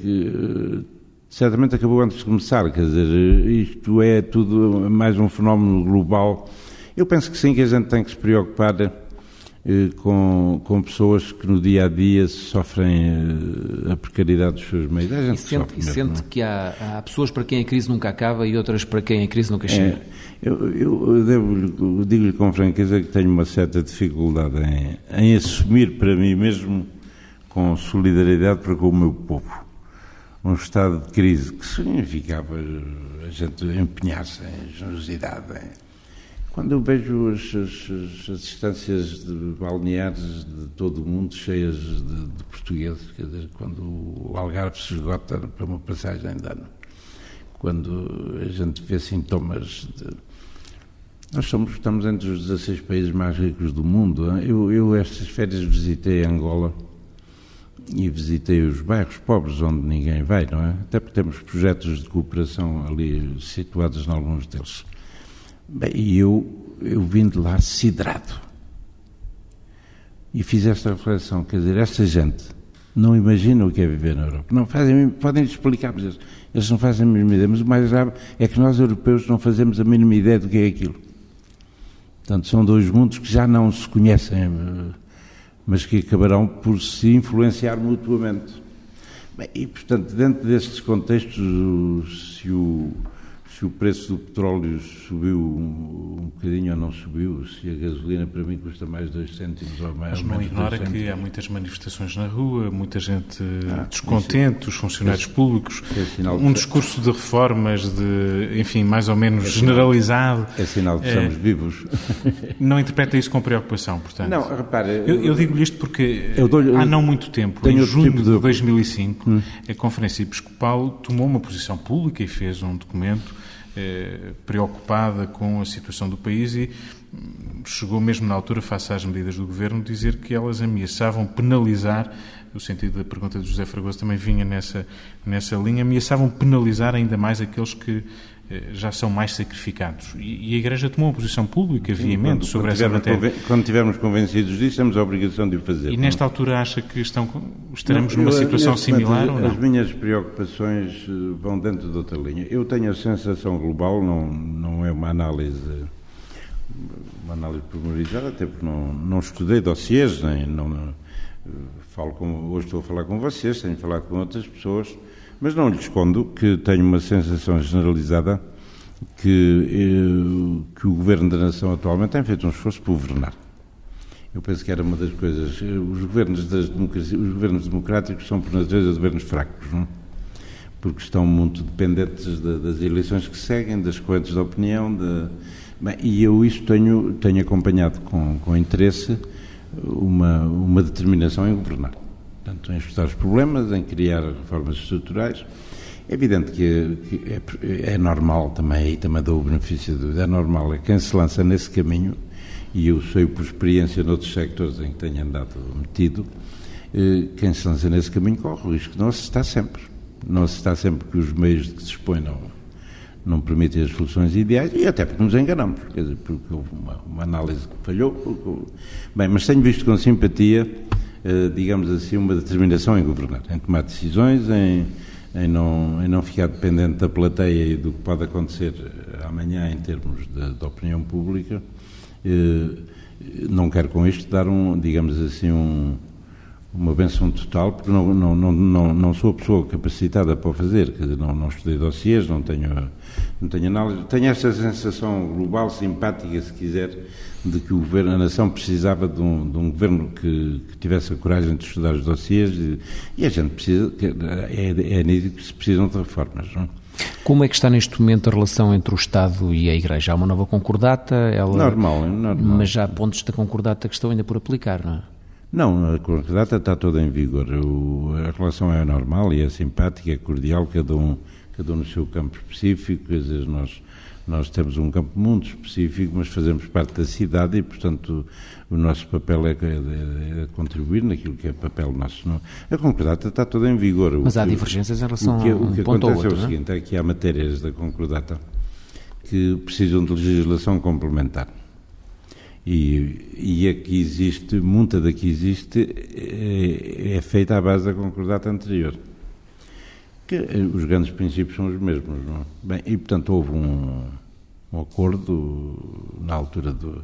que, certamente acabou antes de começar. Quer dizer, isto é tudo mais um fenómeno global. Eu penso que sim, que a gente tem que se preocupar eh, com, com pessoas que no dia a dia sofrem eh, a precariedade dos seus meios. e sente, e sente é? que há, há, pessoas para quem a crise nunca acaba e outras para quem a crise nunca chega. É, eu, eu, eu digo-lhe com franqueza que tenho uma certa dificuldade em, em assumir para mim mesmo com solidariedade para com o meu povo um estado de crise que significava a gente empenhar-se em generosidade, em quando eu vejo as, as, as distâncias de balneares de todo o mundo cheias de, de, portugueses, quer dizer, quando o Algarve se esgota para uma passagem de ano, quando a gente vê sintomas de. Nós somos, estamos entre os 16 países mais ricos do mundo. Eu, eu estas férias visitei Angola e visitei os bairros pobres onde ninguém vai, não é? Até porque temos projetos de cooperação ali situados em alguns deles. Bem, e eu, eu vim de lá sidrado. E fiz esta reflexão, quer dizer, esta gente não imagina o que é viver na Europa. Não fazem, podem explicar, mas eles não fazem a mínima ideia. Mas o mais grave é que nós, europeus, não fazemos a mínima ideia do que é aquilo. Portanto, são dois mundos que já não se conhecem, mas que acabarão por se influenciar mutuamente. Bem, e, portanto, dentro destes contextos, se o se o preço do petróleo subiu um, um bocadinho ou não subiu, se a gasolina para mim custa mais 2 cêntimos ou mais. Mas não ignora que há muitas manifestações na rua, muita gente ah, descontente, isso, os funcionários é, públicos, é um discurso de reformas, de, enfim, mais ou menos é generalizado. É sinal de que estamos vivos. Não interpreta isso com preocupação, portanto. Não, repare. Eu, eu digo-lhe isto porque há não muito tempo, em junho tipo de... de 2005, hum. a Conferência Episcopal tomou uma posição pública e fez um documento eh, preocupada com a situação do país e hum, chegou mesmo na altura, face às medidas do governo, dizer que elas ameaçavam penalizar, o sentido da pergunta de José Fragoso também vinha nessa, nessa linha, ameaçavam penalizar ainda mais aqueles que já são mais sacrificados. E, a Igreja tomou uma posição pública veemente sobre essa matéria. Quando estivermos convencidos disso, temos a obrigação de o fazer. E nesta não? altura acha que estão, estaremos não, numa eu, situação similar momento, ou não? As minhas preocupações eh, vão dentro de outra linha. Eu tenho a sensação global, não, não é uma análise uma análise pormenorizada, até porque não, não estudei dossiês, nem não, não, falo com, hoje estou a falar com vocês, tenho falado com outras pessoas, mas não lhe escondo que tenho uma sensação generalizada que, eh, que o Governo da Nação atualmente tem feito um esforço por governar. Eu penso que era uma das coisas. Os governos, das os governos democráticos são, por natureza, governos fracos, não? porque estão muito dependentes de, das eleições que seguem, das correntes de opinião. De... Bem, e eu isso tenho, tenho acompanhado com, com interesse uma, uma determinação em governar. Portanto, em estudar os problemas, em criar reformas estruturais. É evidente que, é, é, normal também, e também dou o benefício de dúvida, é normal, é quem se lança nesse caminho, e eu sei por experiência noutros sectores em que tenho andado metido, eh, quem se lança nesse caminho corre o risco. Não se está sempre. Não está sempre que os meios de que se expõe não, não permitem as soluções ideais, e até porque nos enganamos, quer dizer, porque houve uma, uma análise que falhou. Porque, bem, mas tenho visto com simpatia digamos assim, uma determinação em governar, em tomar decisões, em, em, não, em não ficar dependente da plateia e do que pode acontecer eh, amanhã em termos de opinião pública. Eh, não quero com isto dar um, digamos assim, um, uma benção total, porque não, não, não, não, não sou a pessoa capacitada para o fazer, quer dizer, não, não estudei dossiês, não tenho, não tenho análise, tenho esta sensação global, simpática, se quiser, de que o governo, a nação precisava de um, de um governo que, que, tivesse a coragem de estudar os dossiês e, e a gente precisa, é, é nítido que se precisam de reformas, não é? Como é que está neste momento a relação entre o Estado e a Igreja? Há uma nova concordata? Ela... Normal, normal. Mas já há pontos da concordata que estão ainda por aplicar, não é? Não, a concordata está toda em vigor. O, a relação é normal e é simpática, é cordial, cada um, cada um no seu campo específico. Quer dizer, nós nós temos um campo muito específico, mas fazemos parte da cidade e, portanto, o nosso papel é, é, é contribuir naquilo que é papel nosso. Não? A concordata está toda em vigor. Mas há divergências em relação o que, um O que acontece outro, é o seguinte, é que há matérias da concordata que precisam de legislação complementar. E, e a que existe, muita da que existe, é, é feita à base da concordata anterior. Que eh, os grandes princípios são os mesmos, não é? Bem, e portanto houve um, um acordo na altura do,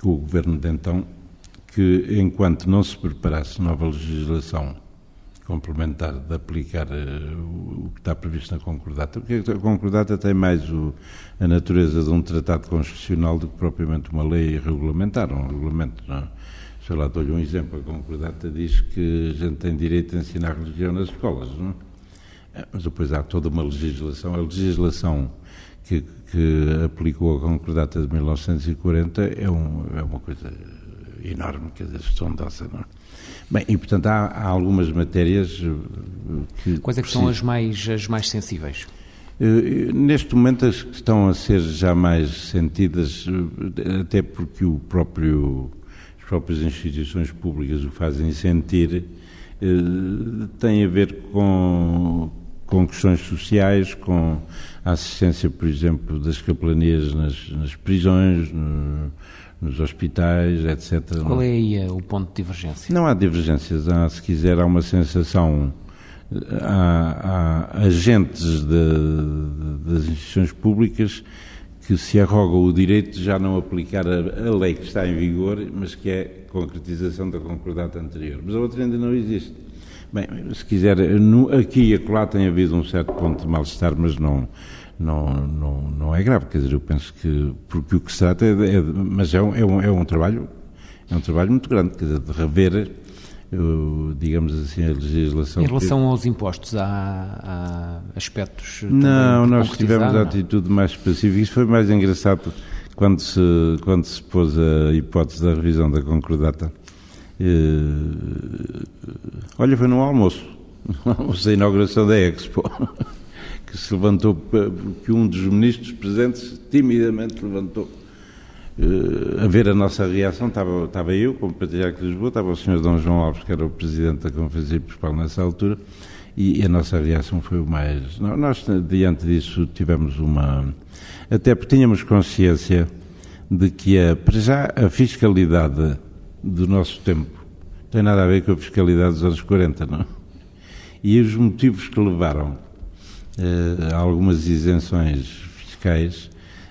com o governo de então que enquanto não se preparasse nova legislação complementar de aplicar uh, o que está previsto na concordata. Porque a concordata tem mais o, a natureza de um tratado constitucional do que propriamente uma lei regulamentar, um regulamento. Não? É? Sei lá, dou-lhe um exemplo. A concordata diz que a gente tem direito a ensinar religião nas escolas, não é? É mas depois há toda uma legislação. A legislação que, que aplicou a concordata de 1940 é, um, é uma coisa enorme, que é a gestão dessa, não é? Bem, e portanto há, há algumas matérias eh, que. Quais é que são as mais, as mais sensíveis? Uh, neste momento as que estão a ser já mais sentidas, uh, até porque o próprio, as próprias instituições públicas o fazem sentir, tem a ver com, com questões sociais, com a assistência, por exemplo, das capelanias nas, nas prisões, no, nos hospitais, etc. Qual é aí eh, o ponto de divergência? Não há divergências, há, se quiser, há uma sensação. Há, há agentes de, de, das instituições públicas que se arrogam o direito de já não aplicar a, a, lei que está em vigor, mas que é concretização da concordata anterior. Mas a outra ainda não existe. Bem, se quiser, aqui e acolá tem havido um certo ponto de mal-estar, mas não não, não, não é grave. Quer dizer, eu penso que, porque o que se trata é, é mas é um, é, um, é um trabalho, é um trabalho muito grande, quer dizer, de rever, digamos assim, a legislação. Em relação aos impostos, há, há aspectos. Não, nós tivemos a atitude mais específica. Isso foi mais engraçado quando se, quando se pôs a hipótese da revisão da concordata. Eh, olha, foi num almoço, no almoço da inauguração da Expo que se levantou, que um dos ministros presentes timidamente levantou. Uh, a ver a nossa reação, estava, estava eu, como Patriarca de Lisboa, estava o Sr. Dom João Alves, que era o Presidente da Conferência Episcopal nessa altura, e a nossa reação foi o mais. Nós, diante disso, tivemos uma. Até porque tínhamos consciência de que, a, para já, a fiscalidade do nosso tempo tem nada a ver com a fiscalidade dos anos 40, não? E os motivos que levaram uh, algumas isenções fiscais,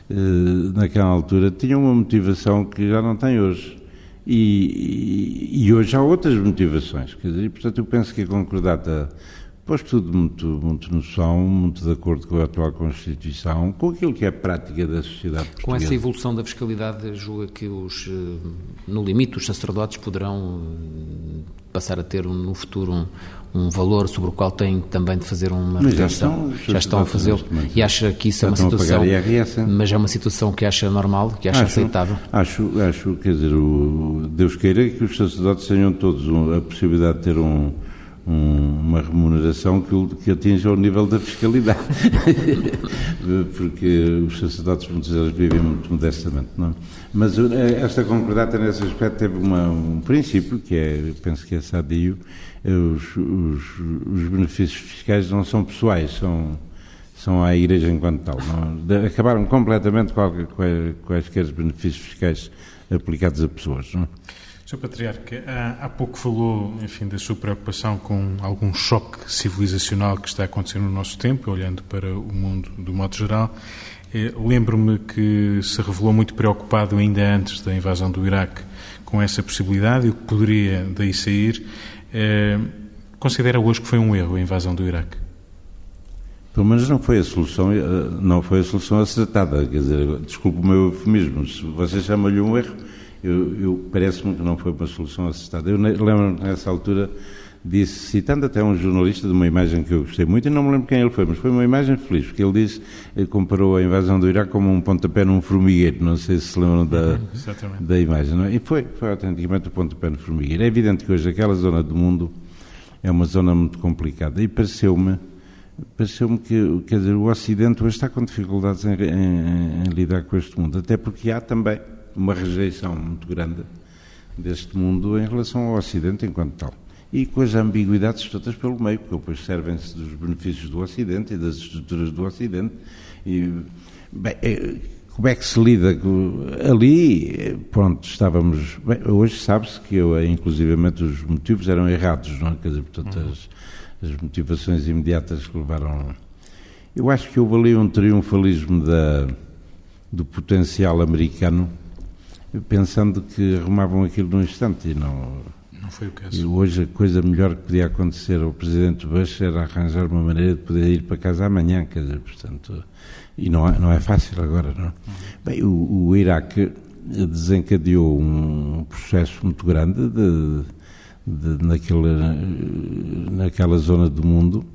uh, naquela altura, tinham uma motivação que já não tem hoje. E, e, e hoje há outras motivações. Quer dizer, portanto, eu penso que a concordata pôs tudo muito, muito no som, muito de acordo com a atual Constituição, com aquilo que é a prática da sociedade portuguesa. Com essa evolução da fiscalidade, julga que, os, eh, no limite, os sacerdotes poderão passar a ter no futuro um, um valor sobre o qual têm também de fazer uma mas já estão, já estão a fazê-lo. e acha que isso é uma situação mas é uma situação que acha normal que acha acho, aceitável? acho acho quer dizer o Deus queira que os sacerdotes tenham todos a possibilidade de ter um, um uma remuneração que, que atinja o nível da fiscalidade porque os sacerdotes muitas vezes vivem muito modestamente não é? mas eh, esta concordata nesse aspecto teve uma, um princípio que é penso que é sadio os, os, os, benefícios fiscais não são pessoais, são, são à Igreja enquanto tal. Não, acabaram completamente com quaisquer benefícios fiscais aplicados a pessoas. Não? Sr. Patriarca, há, pouco falou, enfim, da sua preocupação com algum choque civilizacional que está a acontecer no nosso tempo, olhando para o mundo do modo geral. Eh, lembro-me que se revelou muito preocupado ainda antes da invasão do Iraque com essa possibilidade e o que poderia daí sair. Eh, considera hoje que foi um erro a invasão do Iraque? Pelo menos não foi a solução, eh, não foi a solução acertada. Quer dizer, desculpe o meu eufemismo, se você chama-lhe um erro, eu, eu parece-me que não foi uma solução acertada. Eu lembro-me nessa altura disse, citando até um jornalista de uma imagem que eu gostei muito, e não me lembro quem ele foi, mas foi uma imagem feliz, porque ele disse, ele comparou a invasão do Iraque como um pontapé num formigueiro, não sei se se lembram da, da imagem, não é? E foi, foi autenticamente o pontapé no formigueiro. É evidente que hoje aquela zona do mundo é uma zona muito complicada, e pareceu-me pareceu-me que, quer dizer, o Ocidente hoje está com dificuldades em, em, em lidar com este mundo, até porque há também uma rejeição muito grande deste mundo em relação ao Ocidente enquanto tal e com as ambiguidades todas pelo meio, porque depois servem-se dos benefícios do Ocidente e das estruturas do Ocidente. E, Bem, é, como é que se lida ali? Pronto, estávamos. Bem, hoje sabe-se que eu, inclusivamente, os motivos eram errados, não é? Quer dizer, portanto, uhum. as, as motivações imediatas que levaram. Eu acho que houve ali um triunfalismo da, do potencial americano, pensando que arrumavam aquilo num instante e não. Não foi o caso. E hoje a coisa melhor que podia acontecer ao Presidente Bush era arranjar uma maneira de poder ir para casa amanhã, quer dizer, portanto. E não é, não é fácil agora, não é? Bem, o, o Iraque desencadeou um processo muito grande de, de, naquela, naquela zona do mundo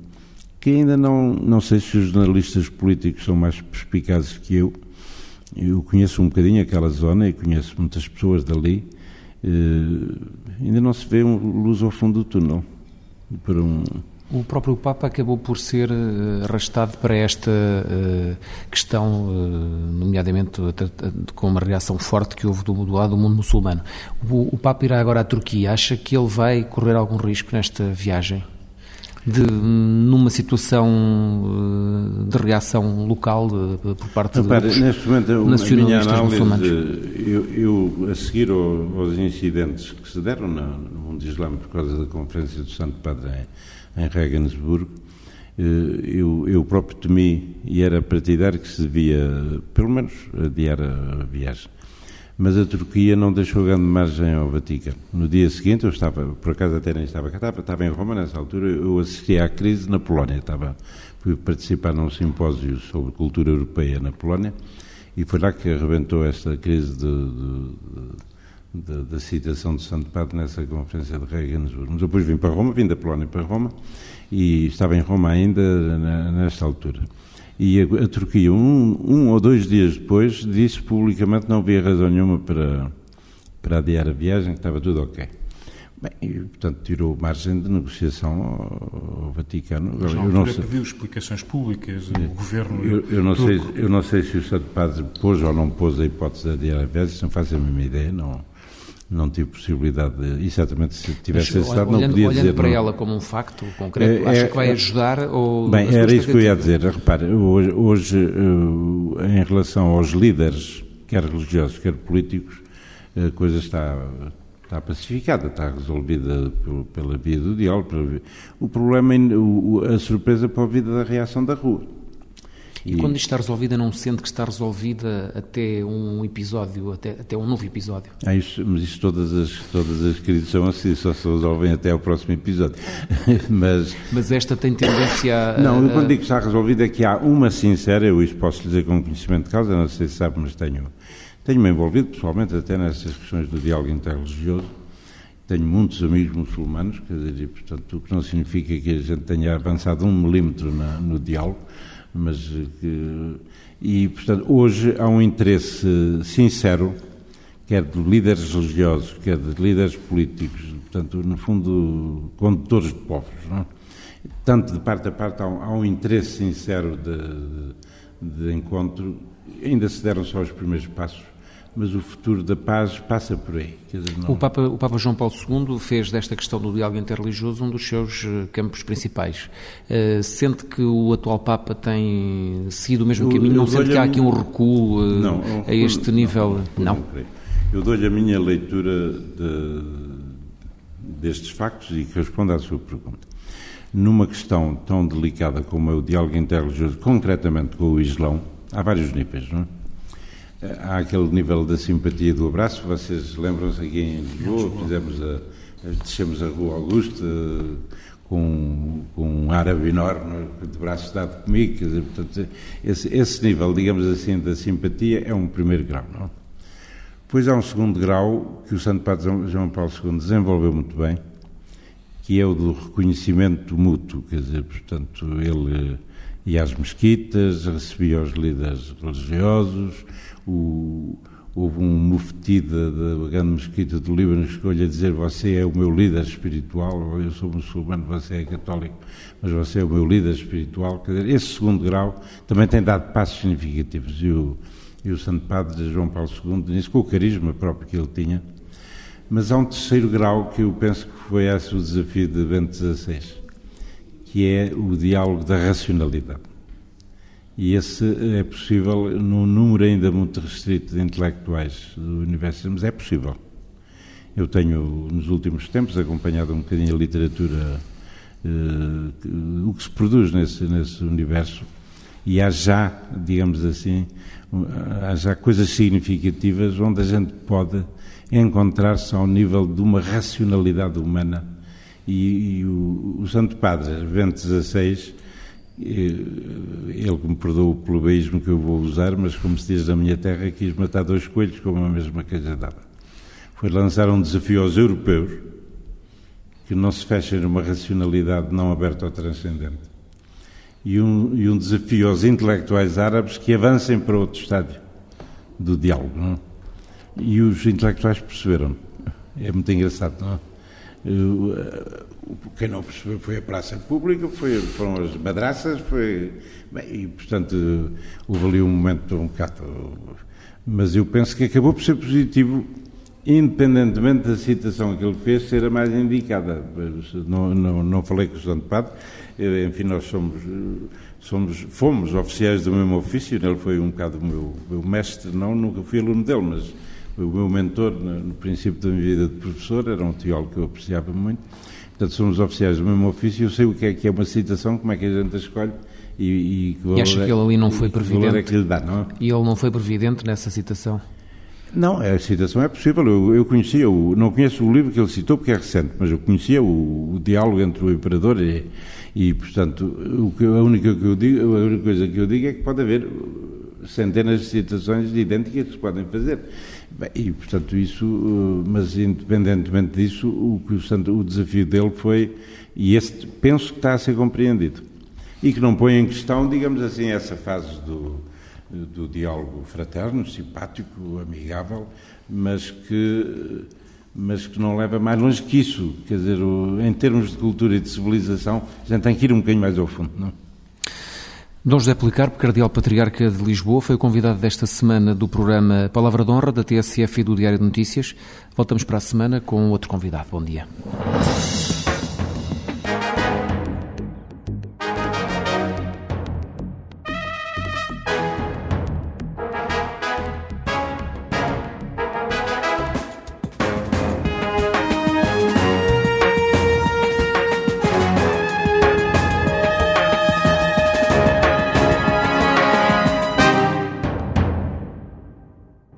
que ainda não, não sei se os jornalistas políticos são mais perspicazes que eu. Eu conheço um bocadinho aquela zona e conheço muitas pessoas dali. Uh, ainda não se vê um luz ao fundo do túnel. Para um, o próprio Papa acabou por ser uh, arrastado para esta uh, questão, nomeadamente com uma reação forte que houve do, do lado do mundo muçulmano. O, Papa irá agora à Turquia. Acha que ele vai correr algum risco nesta viagem? De, numa situação de reação local de, por parte Repare, dos neste momento, nacionalistas a minha análise, eu, eu, a seguir aos incidentes que se deram no, no mundo islâmico por causa da conferência do Santo Padre em Regensburg, eh, eu, eu próprio temi e era partidário que se devia, pelo menos, adiar a viagem. Mas a Turquia não deixou grande margem ao Vaticano. No dia seguinte, eu estava, por acaso até nem estava cá, estava, estava em Roma nessa altura, eu assisti à crise na Polónia. Estava, fui participar num simpósio sobre cultura europeia na Polónia e foi lá que arrebentou esta crise de, de, de, da citação de Santo Padre nessa conferência de Regensburg. Mas depois vim para Roma, vim da Polónia para Roma e estava em Roma ainda nesta altura. E a, a Turquia, um, um, ou dois dias depois, disse publicamente não havia razão nenhuma para, para adiar a viagem, que estava tudo ok. Bem, e, portanto, tirou margem de negociação ao, ao Vaticano. Mas eu não sei, pediu explicações públicas, o governo. Eu, eu, não sei, eu não sei se o Santo Padre pôs ou não pôs a hipótese de adiar a viagem, não faço a mesma ideia, não não tive possibilidade de. E certamente se tivesse Mas, estado, não podia olhando dizer. para não. ela como um facto concreto, é, acha que vai é, ajudar? Ou bem, era isso que eu ia dizer. Repare, hoje, hoje, eh, em relação aos líderes, quer religiosos, quer políticos, a coisa está. Está pacificada, está resolvida pela via do diálogo. O problema, a surpresa para a vida da reação da rua e, e, quando isto está resolvida, não sente que está resolvida até um episódio, até, até um novo episódio? Ah, isso, mas isso todas as, todas as crises são assim, só se resolvem até ao próximo episódio. mas, mas esta tem tendência a... Não, eu quando digo que está resolvida é que há uma sincera, eu isso posso dizer com conhecimento de causa, não sei se sabe, mas tenho, tenho-me envolvido pessoalmente até nessas questões do diálogo interreligioso, tenho muitos amigos muçulmanos, quer dizer, e, portanto, o que não significa que a gente tenha avançado um milímetro na, no diálogo, mas que, e portanto hoje há um interesse sincero quer de líderes religiosos, quer de líderes políticos, portanto no fundo condutores de povos, não? É? tanto de parte a parte há um, há um interesse sincero de, de, de encontro. Ainda se deram só os primeiros passos, mas o futuro da paz passa por aí. Dizer, não... o, Papa, o Papa João Paulo II fez desta questão do diálogo interreligioso um dos seus eh, campos principais. Uh, sente que o atual Papa tem seguido o mesmo eu, caminho? Eu não sente que há aqui um recuo uh, não, um a este nível? Não. não. Eu dou-lhe a minha leitura de, destes factos e que respondo à sua pergunta. Numa questão tão delicada como é o diálogo interreligioso, concretamente com o Islão, há vários níveis, não é? Há aquele nível da simpatia do abraço. Vocês lembram-se aqui em Lisboa, fizemos a, descemos a Rua Augusta com, com um árabe enorme de braço dado comigo. Dizer, portanto, esse, esse, nível, digamos assim, da simpatia é um primeiro grau. Não? Depois há um segundo grau que o Santo Padre João Paulo II desenvolveu muito bem, que é o do reconhecimento mútuo. Quer dizer, portanto, ele ia às mesquitas, recebia os líderes religiosos, o, houve um mufti da, grande mesquita do Líbano que a dizer você é o meu líder espiritual, eu sou muçulmano, você é católico, mas você é o meu líder espiritual. Quer dizer, esse segundo grau também tem dado passos significativos e o, e o Santo Padre João Paulo II nisso, com o carisma próprio que ele tinha. Mas há um terceiro grau que eu penso que foi esse o desafio de Bento XVI, que é o diálogo da racionalidade E esse é possível num número ainda muito restrito de intelectuais do universo, mas é possível. Eu tenho, nos últimos tempos, acompanhado um bocadinho a literatura, uh, o que se produz nesse, nesse universo, e há já, digamos assim, há já coisas significativas onde a gente pode encontrar-se ao nível de uma racionalidade humana. E, e o, o, Santo Padre, Bento XVI, ele que me perdoou pelo beísmo que eu vou usar, mas como se diz na minha terra, quis matar dois coelhos com a mesma cajadada. Foi lançar um desafio aos europeus que não se fechem numa racionalidade não aberta ao transcendente. E um, e um desafio aos intelectuais árabes que avancem para outro estádio do diálogo. Não? É? E os intelectuais perceberam. É muito engraçado, não é? Quem não percebeu foi a praça pública, foi, foram as madraças, foi. Bem, e, portanto, houve ali um momento um bocado. Mas eu penso que acabou por ser positivo, independentemente da citação que ele fez ser a mais indicada. Não, não, não falei com o Santo Padre, enfim, nós somos, somos, fomos oficiais do mesmo ofício, ele foi um bocado o meu, meu mestre, não, nunca fui aluno dele, mas o meu mentor no, princípio da minha vida de professor, era um teólogo que eu apreciava muito. Portanto, somos oficiais do mesmo ofício, eu sei o que é que é uma citação, como é que a gente a escolhe e, e que e acha que ele ali não foi previdente? É que lhe dá, não é? E ele não foi previdente nessa citação? Não, a citação é possível. Eu, eu conhecia, o, não conheço o livro que ele citou porque é recente, mas eu conhecia o, o diálogo entre o imperador e, e portanto, o que, a, única que eu digo, a única coisa que eu digo é que pode haver centenas de citações idênticas que se podem fazer. Bem, e, portanto, isso, eh, mas independentemente disso, o, o desafio dele foi, e esse penso que está a ser compreendido, e que não põe em questão, digamos assim, essa fase do, do diálogo fraterno, simpático, amigável, mas que, mas que não leva mais longe que isso. Quer dizer, em termos de cultura e de civilização, a gente tem que ir um bocadinho mais ao fundo, não é? Dom José Policarpo, Cardeal Patriarca de Lisboa, foi o convidado desta semana do programa Palavra de Honra da TSF e do Diário de Notícias. Voltamos para a semana com outro convidado. Bom dia.